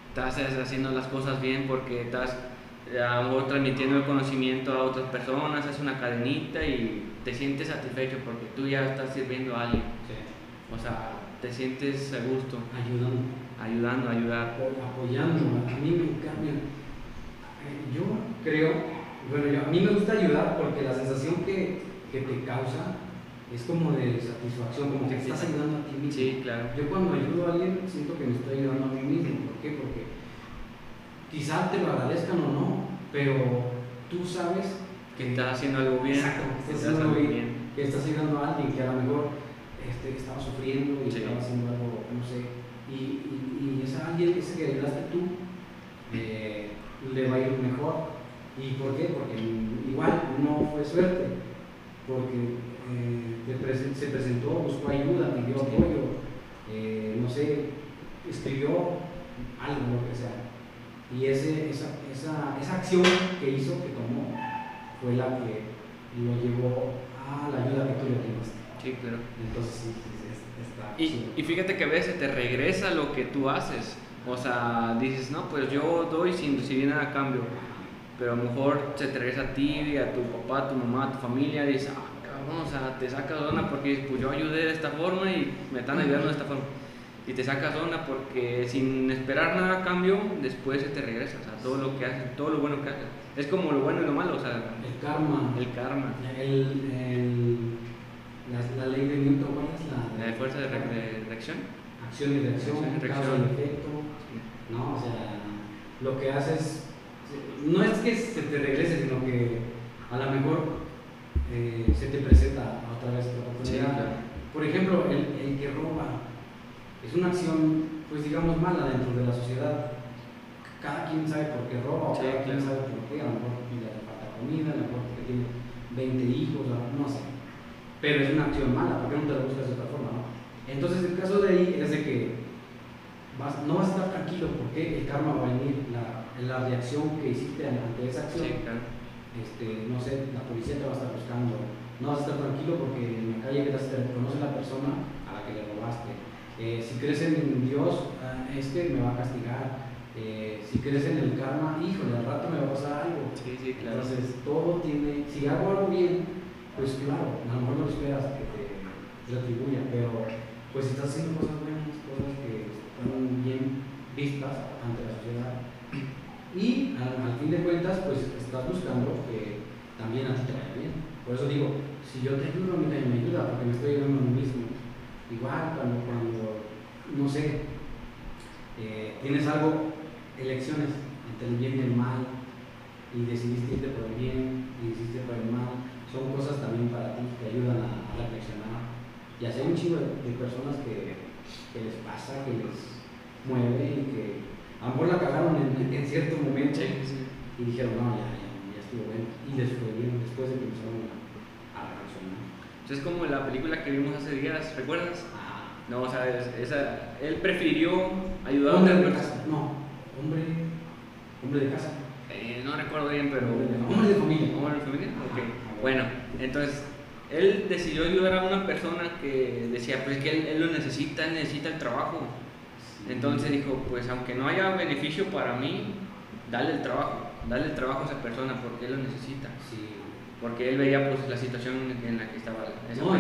estás haciendo las cosas bien porque estás eh, lo mejor transmitiendo el conocimiento a otras personas, es una cadenita y te sientes satisfecho porque tú ya estás sirviendo a alguien. O sea, te sientes a gusto. Ayudando. Ayudando, ayudar. Apoyando. A mí me encanta. Yo creo, bueno, a mí me gusta ayudar porque la sensación que, que te causa es como de satisfacción, como que estás ayudando a ti mismo. Sí, claro. Yo cuando ayudo a alguien siento que me estoy ayudando a mí mismo. ¿Por qué? Porque quizá te lo agradezcan o no, pero tú sabes que estás haciendo algo bien. Exacto, que estás haciendo algo bien, que estás ayudando a alguien que a lo mejor este, estaba sufriendo y estaba haciendo algo, no sé, y, y, y esa alguien que se que ayudaste tú, eh, le va a ir mejor. ¿Y por qué? Porque igual no fue suerte, porque eh, se presentó, buscó ayuda, pidió apoyo, eh, no sé, escribió algo, lo que sea. Y ese, esa, esa, esa acción que hizo, que tomó, fue la que lo llevó a la ayuda que tú le diste. Sí, claro. Entonces, sí, está. Y, y fíjate que a veces te regresa lo que tú haces. O sea, dices, no, pues yo doy sin recibir nada a cambio. Pero a lo mejor se te regresa a ti, a tu papá, a tu mamá, a tu familia, y dices, ah, cabrón, o sea, te sacas dona porque pues yo ayudé de esta forma y me están ayudando de esta forma y te sacas onda porque sin esperar nada a cambio, después se te regresa, o sea, todo lo que haces, todo lo bueno que haces. Es como lo bueno y lo malo, o sea, el karma. El karma. El, el, la, ley de Newton, ¿cuál es la? La de fuerza de, reacción. Acción y reacción, causa y efecto. No, o sea, lo que haces, no es que se te regrese, sino que a lo mejor eh, se te presenta otra vez la oportunidad. Por ejemplo, el, el que roba una acción, pues digamos, mala dentro de la sociedad. Cada quien sabe por qué roba, o cada quien sabe por qué, a lo mejor le falta comida, a lo mejor porque tiene 20 hijos, no sé. Pero es una acción mala, ¿por qué no te la buscas de otra forma? No? Entonces, el caso de ahí es de que no vas a estar tranquilo porque el karma va a venir, la, la reacción que hiciste ante esa acción. este, no sé, la policía te va a estar buscando. No vas a estar tranquilo porque en la calle que te conoce la persona a la que le robaste eh, si crees en Dios, ah, este me va a castigar. Eh, si crees en el karma, híjole, al rato me va a pasar algo. Sí, sí, claro. Entonces, todo tiene, si hago algo bien, pues claro, a lo mejor no esperas que te retribuya, pero pues estás haciendo cosas buenas, cosas que están bien vistas ante la sociedad, y al, fin de cuentas, pues estás buscando que también a ti te vaya bien. Por eso digo, si yo te ayudo, a mí me ayuda, porque me estoy ayudando a mí mismo. Igual cuando, cuando no sé, eh, tienes algo, elecciones entre el bien y el mal, y decidiste irte por el bien y decidiste por el mal, son cosas también para ti que ayudan a, reflexionar. Y hay un chingo de, personas que, que, les pasa, que les mueve y que a lo mejor la cagaron en, en cierto momento y dijeron, no, ya, ya, ya estuvo bien. Y les fue bien después de que empezaron a es como la película que vimos hace días, ¿recuerdas? No, o sea, esa, él prefirió ayudar a hombre de casa. No, hombre, hombre de casa. Eh, no recuerdo bien, pero. Hombre de familia. Hombre de familia, ok. Bueno, entonces él decidió ayudar a una persona que decía pues que él, él lo necesita, él necesita el trabajo. Entonces dijo, pues aunque no haya beneficio para mí, dale el trabajo, dale el trabajo a esa persona porque él lo necesita. Sí porque él veía pues la situación en la que estaba no,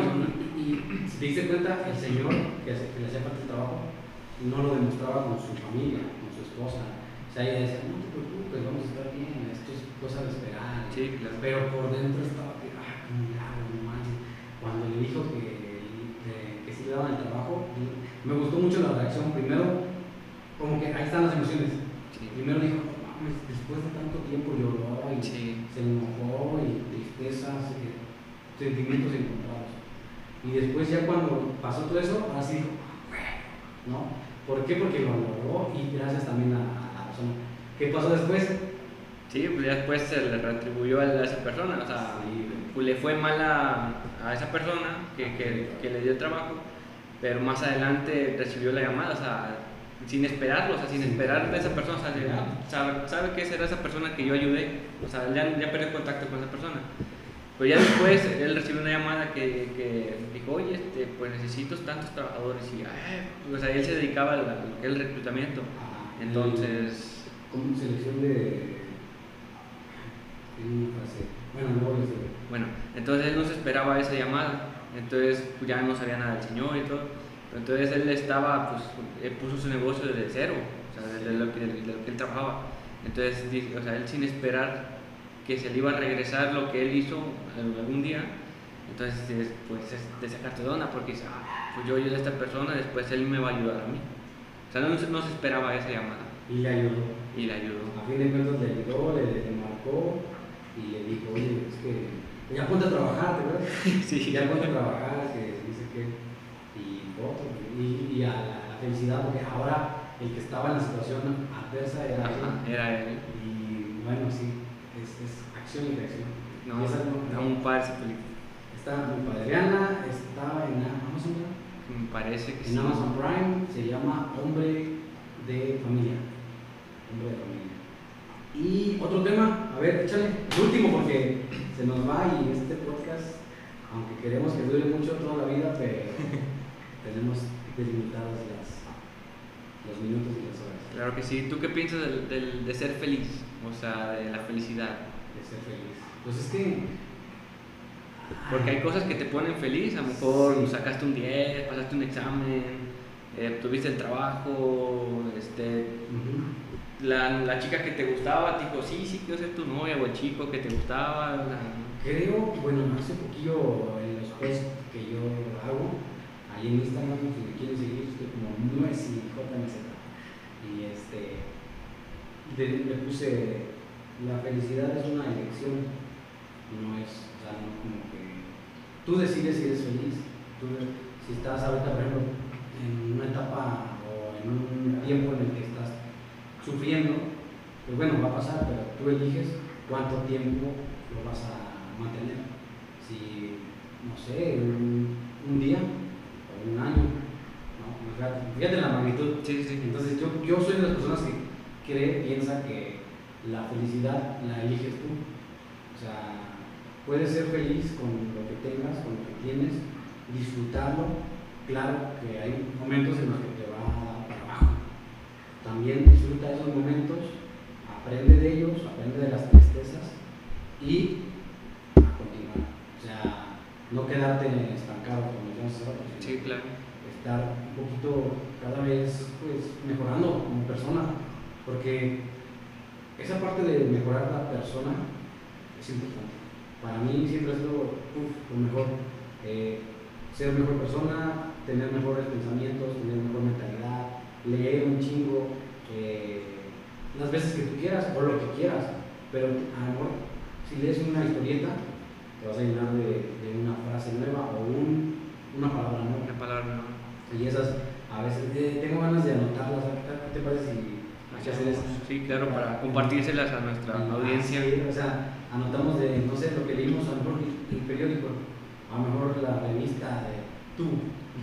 Y, y, si te diste cuenta, el señor que, que, le hacía falta el trabajo no lo demostraba con su familia, con su esposa. O sea, ella decía, no te preocupes, vamos a estar bien, esto es cosa de esperar. Sí, claro. Pero por dentro estaba que, ah, milagro, no manches. Cuando le dijo que, que, que sí le daban el trabajo, me gustó mucho la reacción. Primero, como que ahí están las emociones. Primero dijo, después de tanto tiempo lloró y se enojó y tristezas, eh, sentimientos encontrados. Y después ya cuando pasó todo eso, así dijo, ¿no? ¿Por qué? Porque lo logró y gracias también a, la persona. ¿Qué pasó después? Sí, pues después se le retribuyó a esa persona, o sea, pues le fue mal a, a esa persona que, que, que, le dio el trabajo, pero más adelante recibió la llamada, o sea, sin esperarlo, o sea, sin esperar de esa persona, o sea, sabe, sabe que esa era esa persona que yo ayudé, o sea, ya, ya perdió contacto con esa persona. Pero ya después él recibió una llamada que, que dijo, oye, este, pues necesito tantos trabajadores y, o sea, él se dedicaba a lo que es el reclutamiento. Entonces, Como selección de. Bueno, no bueno, entonces él no se esperaba esa llamada. Entonces ya no sabía nada del Señor y todo. Entonces él estaba, pues, él puso su negocio desde cero, o sea, desde lo que, de lo que él trabajaba. Entonces, o sea, él sin esperar que se le iba a regresar lo que él hizo algún día, entonces, es- pues, es de sacarte de onda, porque dice, ah, pues yo ayudé a esta persona, después él me va a ayudar a mí. O sea, no, se- no se esperaba esa llamada Y le ayudó. y le ayudó. A fin de cuentas le ayudó, le, le marcó y le dijo, oye, es que ya ponte a trabajar, ¿te acuerdas? Sí, ya ponte a trabajar, que dice que. Y foto, y, y a la, felicidad, porque ahora el que estaba en la situación adversa era él. era él. Y bueno, sí, es, es acción y reacción. No, esa no, un par de películas. Está muy padre. Veanla, está en Amazon Prime. Me parece que En sí. Amazon Prime se llama Hombre de Familia. Hombre de Familia. Y otro tema, a ver, échale, el último porque se nos va y este podcast, aunque queremos que dure mucho toda la vida, pero tenemos delimitadas las, los minutos y las horas Claro que sí. ¿Tú qué piensas del, del- de ser feliz? O sea, de la felicidad. de ser feliz. Pues es que... Porque hay cosas que te ponen feliz. A lo mejor Sí. sacaste un 10, pasaste un examen, eh, tuviste el trabajo, este, Ujú. la, la chica que te gustaba te dijo, sí, sí, quiero ser tu novia, o el chico que te gustaba. sea, Creo, bueno, hace poquillo en los posts que yo hago, ahí en Instagram, si me quieren seguir, estoy como JMZ. Y este, le, puse, la felicidad es una elección, no es, o sea, no como que tú decides si eres feliz. Tú, si estás ahorita, por ejemplo, en una etapa o en un tiempo en el que estás sufriendo, pues bueno, va a pasar, pero tú eliges cuánto tiempo lo vas a mantener. Si, no sé, un, día un año, ¿no? Fíjate, la magnitud. sí, sí. Entonces yo, yo soy de las personas que cree, piensa que la felicidad la eliges tú. O sea, puedes ser feliz con lo que tengas, con lo que tienes, disfrutarlo. Claro que hay momentos en los que te va a dar para abajo. También disfruta esos momentos, aprende de ellos, aprende de las tristezas y no quedarte estancado como ya hace rato, sino Sí, claro. estar un poquito cada vez pues mejorando como persona porque esa parte de mejorar la persona es importante para mí siempre ha sido lo mejor eh, ser mejor persona tener mejores pensamientos tener mejor mentalidad leer un chingo eh, las veces que tú quieras o lo que quieras pero a lo mejor si lees una historieta te vas a llenar de, de una frase nueva o un, una palabra nueva Una palabra no. y esas, a veces eh, tengo ganas de anotarlas. ¿Qué te parece si hacer? Sí, claro, para compartírselas a nuestra Ah, audiencia. sí, o sea, anotamos de, no sé, lo que leímos, a lo mejor el periódico, a lo mejor la revista de tú,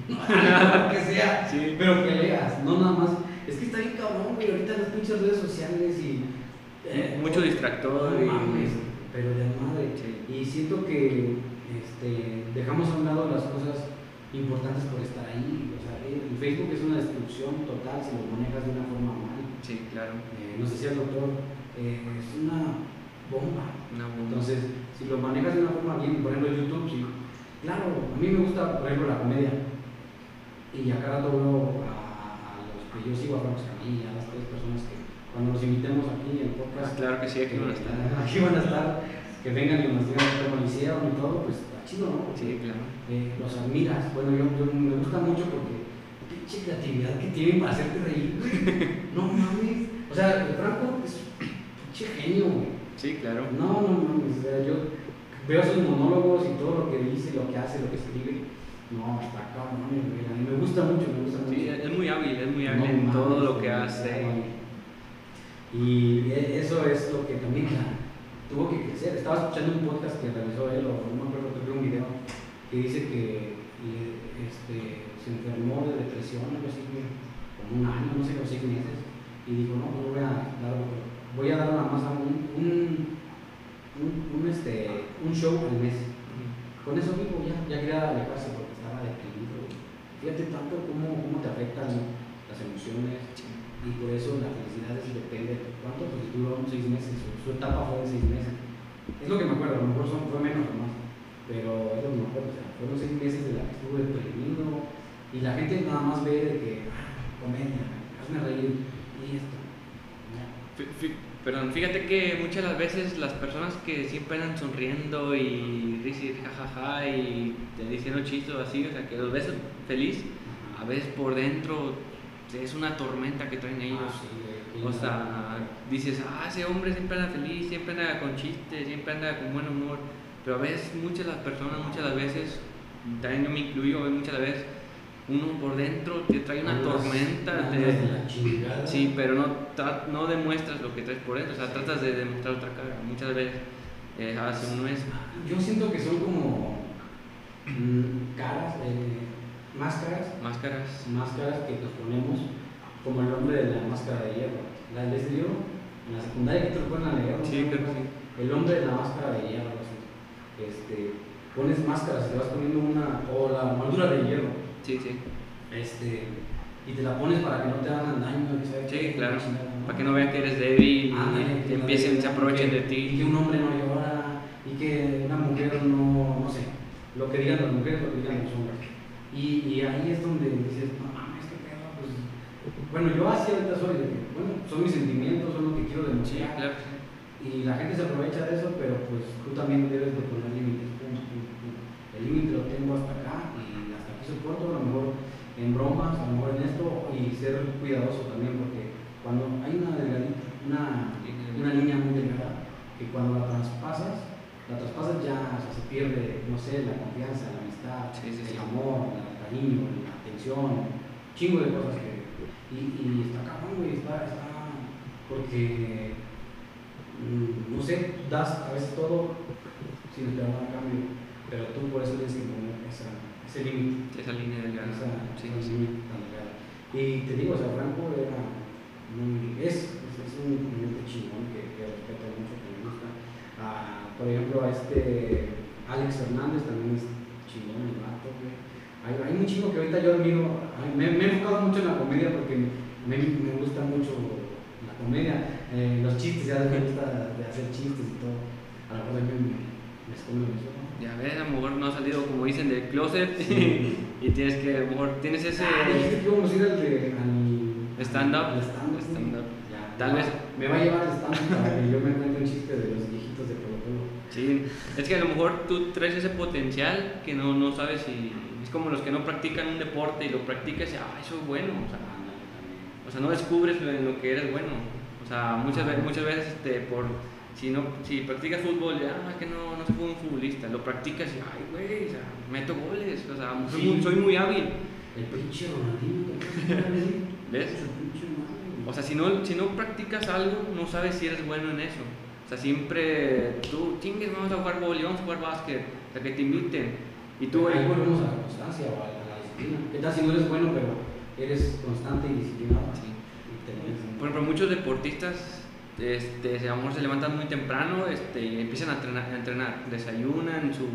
lo que sea, Sí. pero que leas, no nada más. Es que está bien cabrón, güey, ahorita las pinches redes sociales y. eh, Mucho distractor no y- mames, pero de madre. Sí. Y siento que este, dejamos a un lado las cosas importantes por estar ahí. O sea, el Facebook es una destrucción total si lo manejas de una forma mal. Sí, claro. Eh, nos decía el doctor, eh, es una bomba. Una bomba. Entonces, si lo manejas de una forma bien, por ejemplo YouTube, sí. Claro, a mí me gusta, por ejemplo, la comedia. Y acá rato veo a, a los que yo sigo, a Franco Escamilla, a las tres personas que cuando los invitemos aquí en podcast, claro que sí, aquí van a estar. aquí van a estar, que vengan y nos digan cómo lo hicieron y todo, pues está chido, ¿no? Sí, claro. Eh, los admiras. Bueno, yo, yo me gusta mucho porque pinche creatividad que tienen para hacerte reír. No mames. O sea, el Franco es pinche genio, güey. Sí, claro. No, no mames. O sea, yo veo sus monólogos y todo lo que dice, lo que hace, lo que escribe. No, está cabrón, mí me gusta mucho, me gusta mucho. Sí, es muy hábil, es muy hábil No en todo lo que hace. Y e- eso es lo que también tuvo que crecer. Estaba escuchando un podcast que realizó él, o no me acuerdo vi un video, que dice que este, se enfermó de depresión, algo así, como un año, no sé, o seis meses. Y dijo, no, no voy a dar, voy a dar nada más un, un, un, un, este, un show al mes. Con eso mismo ya, ya quería alejarse porque estaba deprimido. Fíjate tanto cómo, cómo te afectan las emociones, Y por eso la felicidad es, depende de cuánto, pues duró seis meses, su, etapa fue de seis meses. Es lo que me acuerdo, a lo mejor son, fue menos o más, pero es lo que me acuerdo, o sea, fueron seis meses de la que estuve deprimido y la gente nada más ve de que, ah, comedia, hazme reír y esto. Perdón, fíjate que muchas de las veces las personas que siempre andan sonriendo y dicen jajaja y te diciendo chistes así, o sea, que los ves feliz, a veces por dentro es una tormenta que traen ellos. Ah, sí, O sea, dices, ah, ese hombre siempre anda feliz, siempre anda con chistes, siempre anda con buen humor. Pero a veces, muchas de las personas, muchas de las veces, también yo me incluyo, muchas de las veces, uno por dentro te trae una tormenta. de- de la chingada. Sí, pero no, no demuestras lo que traes por dentro, o sea, tratas de demostrar otra cara. Muchas veces eh, hace uno es. Yo siento que son como mm, caras, eh, máscaras, Máscaras. máscaras que nos ponemos, como el hombre de la máscara de hierro. ¿La les dio? En la secundaria que te lo ponen a leer. Sí, creo que sí. El hombre de la máscara de hierro. Este, pones máscaras te vas poniendo una, o la armadura de hierro, Sí, sí. este, y te la pones para que no te hagan daño, que sabe Sí, claro. Para que no vean que eres débil Ándale, y te empiecen, se aprovechen que- de ti. Y que un hombre no llora, y que una mujer no, no sé, lo que digan las mujeres, lo que digan los hombres. Y, y ahí es donde dices, no mames, qué pedo, pues. Bueno, yo así ahorita soy, de bueno, son mis sentimientos, son lo que quiero Sí, demostrar. claro. Y la gente se aprovecha de eso, pero pues tú también debes de poner límites. El límite lo tengo hasta acá y hasta aquí soporto, a lo mejor en bromas, a lo mejor en esto, y ser cuidadoso también, porque cuando hay una delgadita, una, una línea muy delgada, que cuando la traspasas, la traspasas ya o sea, se pierde, no sé, la confianza, la amistad, Sí, sí, sí. el amor, el cariño, la atención, chingo de cosas que. Y, y está cabrón, güey, está, está. Porque. mm, no sé, das a veces todo sin esperar nada a cambio, pero tú por eso tienes que poner esa, ese límite. Esa línea delgada. Esa, Sí, esa sí. línea tan delgada. Y te digo, o sea, Franco era muy. Es, es, un comediante chingón que, que respeto mucho, que me gusta. Ah, por ejemplo, a este Alex Fernández también es chingón, el vato, güey. Hay, hay un chingo que ahorita yo admiro. me, me he enfocado mucho en la comedia porque me, me gusta mucho la comedia. Eh, los chistes, ya me gusta de hacer chistes y todo. A lo mejor me, me escondo eso, ¿no? Ya ves, a lo mejor no has salido, como dicen, del closet Sí. y tienes que, a lo mejor tienes ese. Ah, dijiste que íbamos a ir al de. Al, Stand-up. stand-up. Stand-up. Ya, Tal vez- Me va a llevar al stand para que yo me cuente un chiste de los viejitos de. Sí, es que a lo mejor tú traes ese potencial que no, no sabes si. Es como los que no practican un deporte y lo practicas y, ah, eso es bueno. O sea, o sea, no descubres en lo que eres bueno. O sea, muchas veces, muchas veces este, por, si, no, si practicas fútbol, ya, ah, que no, no soy un futbolista. Lo practicas y, ay, güey, o sea, meto goles. O sea, soy, Sí. muy, soy muy hábil. El pinche Ronaldinho, ¿qué ¿Ves? O sea, si no, si no practicas algo, no sabes si eres bueno en eso. Sea, siempre tú, chingues, vamos a jugar boli, vamos a jugar básquet, o sea, que te inviten. Y tú, ahí volvemos a la constancia o a la, disciplina. ¿Qué tal si no eres bueno, pero eres constante y disciplinado? Sí. Y por ejemplo, muchos deportistas este, a lo mejor se levantan muy temprano este, y empiezan a entrenar, a entrenar, desayunan su,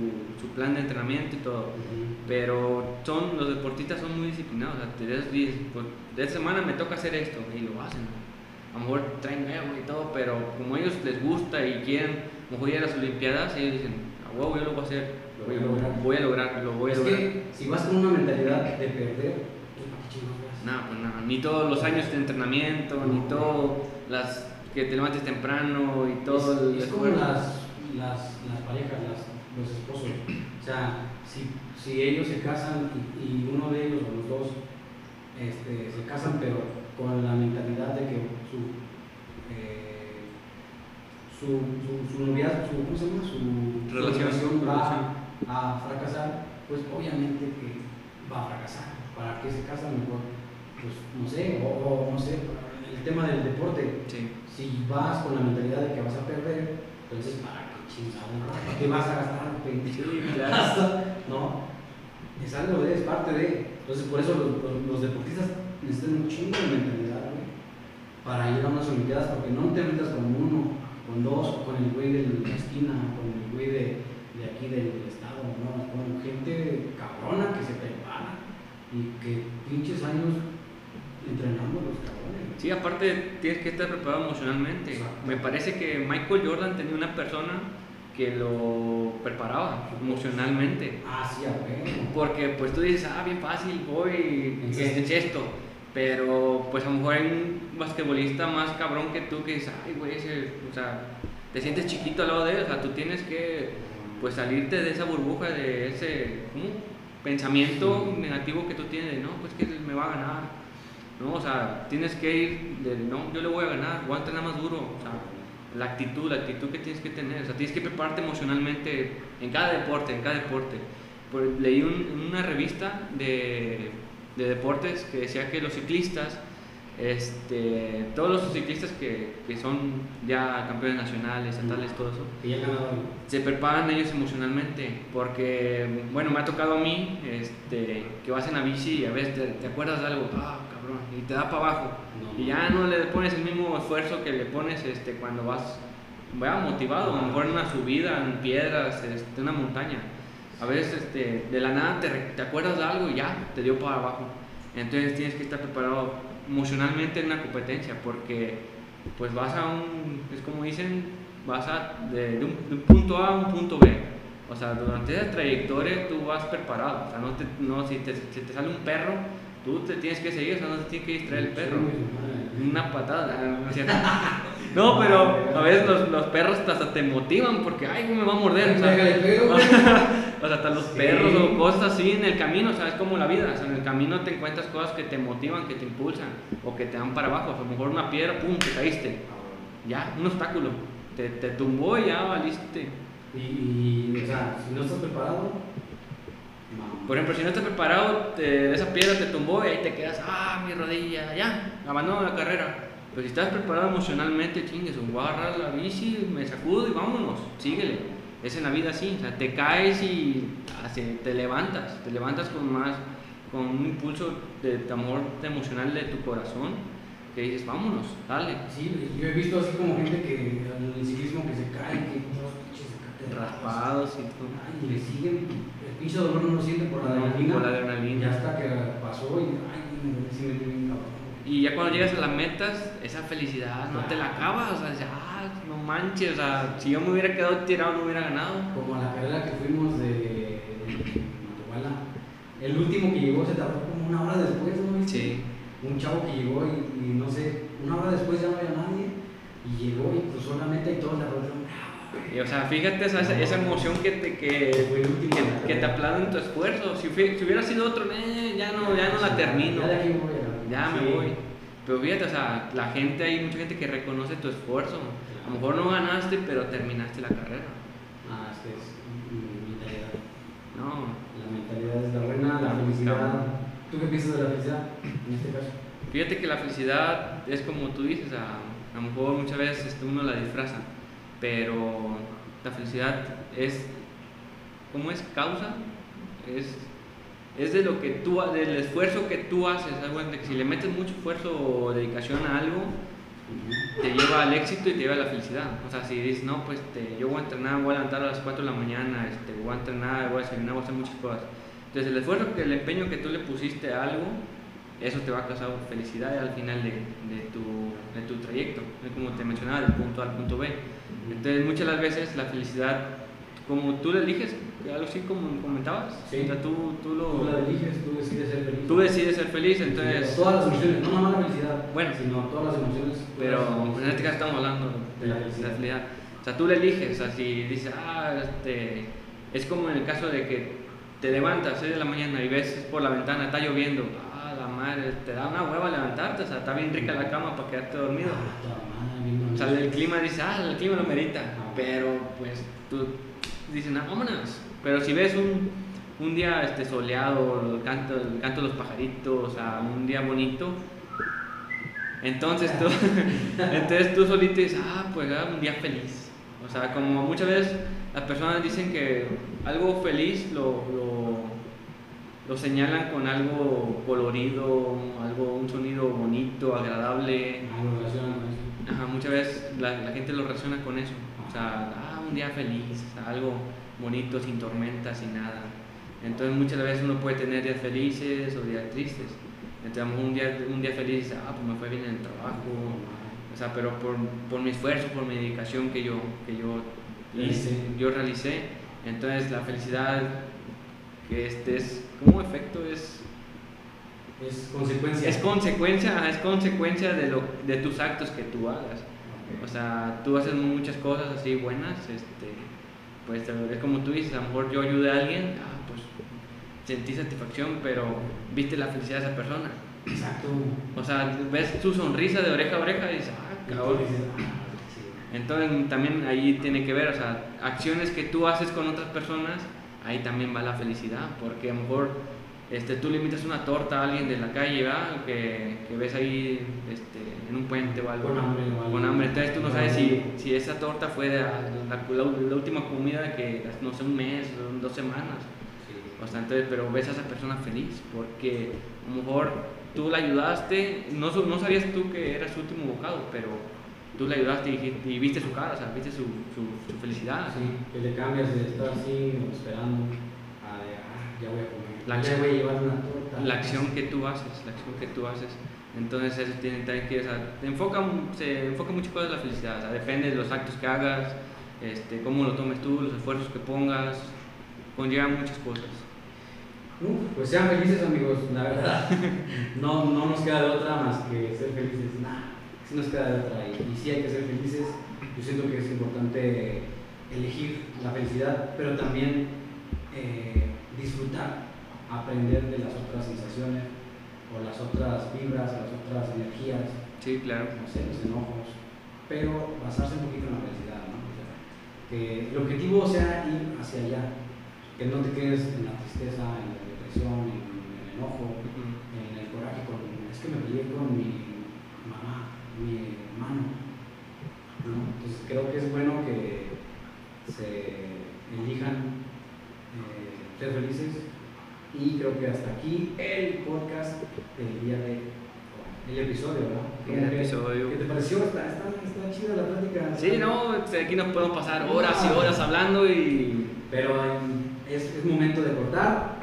su plan de entrenamiento y todo. Ujú. Pero son, los deportistas son muy disciplinados. O sea, te dices, pues, de esta semana me toca hacer esto y lo hacen. A lo mejor traen huevo y todo, pero como a ellos les gusta y quieren, a lo mejor ir a las Olimpiadas, ellos dicen, a huevo yo lo voy a hacer, Lo voy, a lograr". voy a lograr, lo voy a es lograr. que si vas con una mentalidad de perder? No, pues nada, ni todos los años de entrenamiento, ni todo las que te levantes temprano y todo es, el es como las, las, las parejas, las- los esposos. O sea, si, si ellos se casan y, y uno de ellos o los dos este, se casan, pero con la mentalidad de que su, eh, su, su, su noviazgo, su, ¿cómo se llama? Su, su Relación. va a fracasar, pues obviamente que va a fracasar. ¿Para qué se casan mejor? Pues no sé, o, o no sé, el tema del deporte, Sí. si vas con la mentalidad de que vas a perder, entonces para qué chingado, ¿para qué vas a gastar Sí, 20 claro. No, es algo de, es parte de. Entonces por eso los, los- los deportistas necesitan un chingo de mentalidad, güey, para ir a unas olimpiadas, porque no te metas con uno, con dos, o con el güey de la esquina, con el güey de, de aquí del estado, no, con gente cabrona que se prepara y que pinches años entrenando los cabrones. Sí, aparte tienes que estar preparado emocionalmente. Exacto. Me parece que Michael Jordan tenía una persona que lo preparaba emocionalmente. Ah, sí, a ver. Porque pues tú dices, ah, bien fácil, voy En en cesto. Pero pues a lo mejor hay un basquetbolista más cabrón que tú que dices, ay, güey, ese, o sea, te sientes chiquito al lado de él. O sea, tú tienes que pues salirte de esa burbuja, de ese ¿cómo? pensamiento negativo que tú tienes de, no, pues que me va a ganar. No, o sea, tienes que ir de, no, yo le voy a ganar, voy a entrenar más duro. O sea, la actitud, la actitud que tienes que tener. O sea, tienes que prepararte emocionalmente en cada deporte, en cada deporte. Por- leí un- una revista de, de deportes que decía que los ciclistas, este, todos los ciclistas que, que son ya campeones nacionales, estatales, todo eso, ya se preparan ellos emocionalmente porque bueno me ha tocado a mí este que vas en la bici y a veces te, te acuerdas de algo ah cabrón y te da para abajo. No. y ya no le pones el mismo esfuerzo que le pones este cuando vas vaya motivado a lo mejor en una subida en piedras este, una montaña a veces este, de la nada te, te acuerdas de algo y ya te dio para abajo. Entonces tienes que estar preparado emocionalmente en una competencia porque pues vas a un es como dicen vas a de, de un, de un punto A a un punto B. O sea durante esa trayectoria tú vas preparado. O sea no te, no si te, si te sale un perro tú te tienes que seguir o sea no te tiene que distraer el perro. Una patada, no pero a veces los, los perros hasta te motivan porque, ay, me va a morder. O sea. o sea, hasta los Sí. perros o cosas así en el camino, o sea, es como la vida. O sea, en el camino te encuentras cosas que te motivan, que te impulsan o que te dan para abajo. O sea, a lo mejor una piedra, pum, te caíste. Ya, un obstáculo. Te, te tumbó y ya valiste. Y, y, o sea, si no estás preparado. Por ejemplo, si no estás preparado, te- esa piedra te tumbó y ahí te quedas, ah, mi rodilla, ya, abandono la carrera. Pero si estás preparado emocionalmente, chingues, voy a agarrar la bici, me sacudo y vámonos, síguele. Es en la vida así, o sea, te caes y así, te levantas, te levantas con más, con un impulso de, de amor emocional de tu corazón, que dices, vámonos, dale. Sí, yo he visto así como gente que en el ciclismo que se cae, que todos Raspados y todo. Ay, y le siguen, el pinche dolor no lo siente por la adrenalina. por la adrenalina. Ya hasta que pasó y, ay, me me bien cabrón. Y ya cuando llegas a las metas, esa felicidad no te la acabas, o sea, ah, manches, o sea, si yo me hubiera quedado tirado no hubiera ganado. Como a la carrera que fuimos de, Matehuala, el último que llegó se tardó como una hora después, ¿no? Sí. Un chavo que llegó y, y no sé, una hora después ya no había nadie y llegó y cruzó la meta y todos le aplaudieron. Y, o sea, fíjate esa, esa emoción que te, que, la que, que te aplauden tu esfuerzo. Si, si hubiera sido otro, eh, ya no, ya no la termino. Ya de aquí me voy Sí. Pero fíjate, o sea, la gente, hay mucha gente que reconoce tu esfuerzo. A lo mejor no ganaste, pero terminaste la carrera. Ah, es que es mi mentalidad. No, La mentalidad es la buena, la felicidad. ¿Tú qué piensas de la felicidad en este caso? Fíjate que la felicidad es como tú dices, a, a lo mejor muchas veces este, uno la disfraza, pero la felicidad es, ¿cómo es? Causa, es, es de lo que tú, del esfuerzo que tú haces, que si le metes mucho esfuerzo o dedicación a algo, te lleva al éxito y te lleva a la felicidad. O sea, si dices, no, pues este, yo voy a entrenar, voy a levantar a las 4 de la mañana, este, voy a entrenar, voy a desayunar, voy a hacer muchas cosas. Entonces, el esfuerzo, que el empeño que tú le pusiste a algo, eso te va a causar felicidad al final de, de tu, de tu trayecto. Como te mencionaba, del punto A al punto B. Entonces, muchas de las veces la felicidad, como tú la eliges, algo así como comentabas, Sí. o sea, tú, tú, lo, Tú la eliges, tú decides ser feliz. tú decides ser feliz, entonces... Todas las emociones, no nomás la felicidad, Bueno. sino todas las emociones. Pero todas pues, en este caso estamos hablando de la, de la felicidad. O sea, tú le eliges, o sea, si dices, ah, este, es como en el caso de que te levantas a 6 de la mañana y ves por la ventana, está lloviendo, ah, la madre, te da una hueva levantarte, o sea, está bien rica la cama para quedarte dormido. Ah, O sea, el clima dice, ah, el clima lo merita, Ah. pero pues tú dices, no, vámonos. Pero si ves un, un día este, soleado, el canto, el canto de los pajaritos, sea, un día bonito, entonces tú, entonces tú solito dices, ah, pues ah, un día feliz. O sea, como muchas veces las personas dicen que algo feliz lo, lo, lo señalan con algo colorido, algo, un sonido bonito, agradable. Ajá, muchas veces la, la gente lo relaciona con eso. O sea, ah, un día feliz, o sea, algo bonito, sin tormentas, sin nada. Entonces muchas veces uno puede tener días felices o días tristes. Entonces, un día, un día feliz ah, pues me fue bien en el trabajo. O sea, pero por, por mi esfuerzo, por mi dedicación que yo, que yo hice, yo realicé. Entonces, la felicidad que este es como efecto es Es consecuencia. es consecuencia es consecuencia de lo de tus actos que tú hagas Ok. o sea tú haces muchas cosas así buenas este pues es como tú dices a lo mejor yo ayudé a alguien ah, pues sentí satisfacción pero viste la felicidad de esa persona. Exacto. o sea ves su sonrisa de oreja a oreja y dices ah cabrón ah, entonces también ahí tiene que ver, o sea, acciones que tú haces con otras personas, ahí también va la felicidad, porque a lo mejor este, tú le invitas una torta a alguien de la calle, ¿verdad? Que, que ves ahí este, en un puente o algo. Con hambre o algo. Con hambre, entonces tú no sabes si, si esa torta fue la, la- la última comida que, no sé, un mes dos semanas. Sí. O sea, entonces, pero ves a esa persona feliz porque a lo mejor tú la ayudaste, no, no sabías tú que era su último bocado, pero tú la ayudaste y, y viste su cara, o sea, viste su, su, su felicidad. Sí, que le cambias de estar así esperando a ah, ya voy a comer. La acción-. La acción que tú haces, la acción que tú haces. Entonces eso tiene también que, o sea, enfoca, se enfoca mucho cosas la felicidad, o sea, depende de los actos que hagas, este, cómo lo tomes tú, los esfuerzos que pongas, conllevan muchas cosas. Uf, pues sean felices amigos, la verdad. No, no nos queda de otra más que ser felices. Nah, sí nos queda de otra. Y, y sí hay que ser felices. Yo siento que es importante elegir la felicidad, pero también eh, disfrutar, aprender de las otras sensaciones o las otras vibras, las otras energías, Sí, claro. no sé, los enojos, pero basarse un poquito en la felicidad, ¿no? O sea, que el objetivo sea ir hacia allá, que no te quedes en la tristeza, en la depresión, en el enojo, en el coraje con, es que me peleé con mi mamá, mi hermano, ¿no? Entonces creo que es bueno que se elijan eh, ser felices y creo que hasta aquí el podcast del día de el episodio, ¿verdad? El episodio. ¿Qué te pareció? Está, está, está chida la plática. Sí, no, aquí nos podemos pasar horas y horas hablando y Pero em, es, es momento de cortar.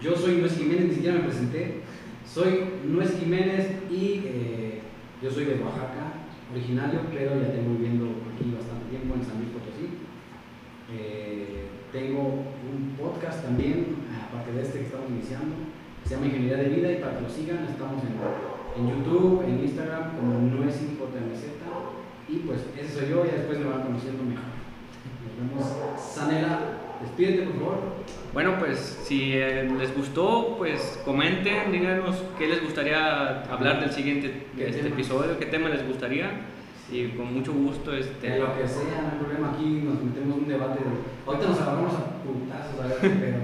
Yo soy Nuez Jiménez, ni siquiera me presenté. Soy Nuez Jiménez y eh, yo soy de Oaxaca, originario, pero ya tengo viviendo aquí bastante tiempo en San Luis Potosí. Eh, tengo un podcast también, este que estamos iniciando, que se llama Ingeniería de Vida y para que lo sigan estamos en, en YouTube, en Instagram como NuezJMZ y pues ese soy yo, ya después me van conociendo mejor. Nos vemos. Sanela, despídete por favor. Bueno, pues si eh, les gustó, pues comenten, díganos qué les gustaría hablar del siguiente ¿Qué este tema? episodio, qué tema les gustaría y con mucho gusto este De lo que sea, no hay problema. Aquí nos metemos en un debate. De... Ahorita nos agarramos a putazos, a ver pedo.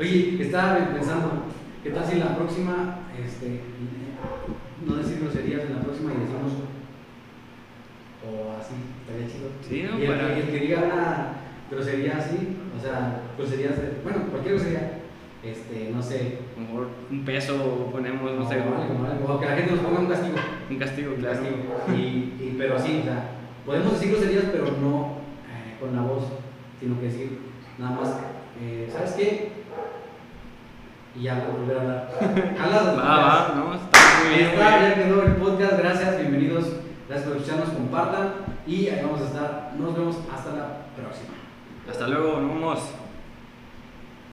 Oye, estaba pensando, ¿qué tal si en la próxima, este, no decir groserías en la próxima y decimos, o así, estaría chido. Sí, ¿no? Y el, Para- que- el que diga una grosería así, o sea, groserías de, bueno, cualquier grosería, este, no sé, a lo mejor un peso ponemos, no sé, o algo, algo, o que la gente nos ponga un castigo. un castigo, claro. Castigo. Y, y- pero así, o sea, podemos decir groserías, pero no eh, con la voz, sino que decir nada más, eh, ¿sabes qué? Y ya, volver a hablar. Jalas, Va, va, no, está muy Ahí bien. está, ya quedó el podcast. Gracias, bienvenidos. Gracias por escucharnos, compartan. Y ahí vamos a estar. Nos vemos hasta la próxima. Hasta luego, nos vemos.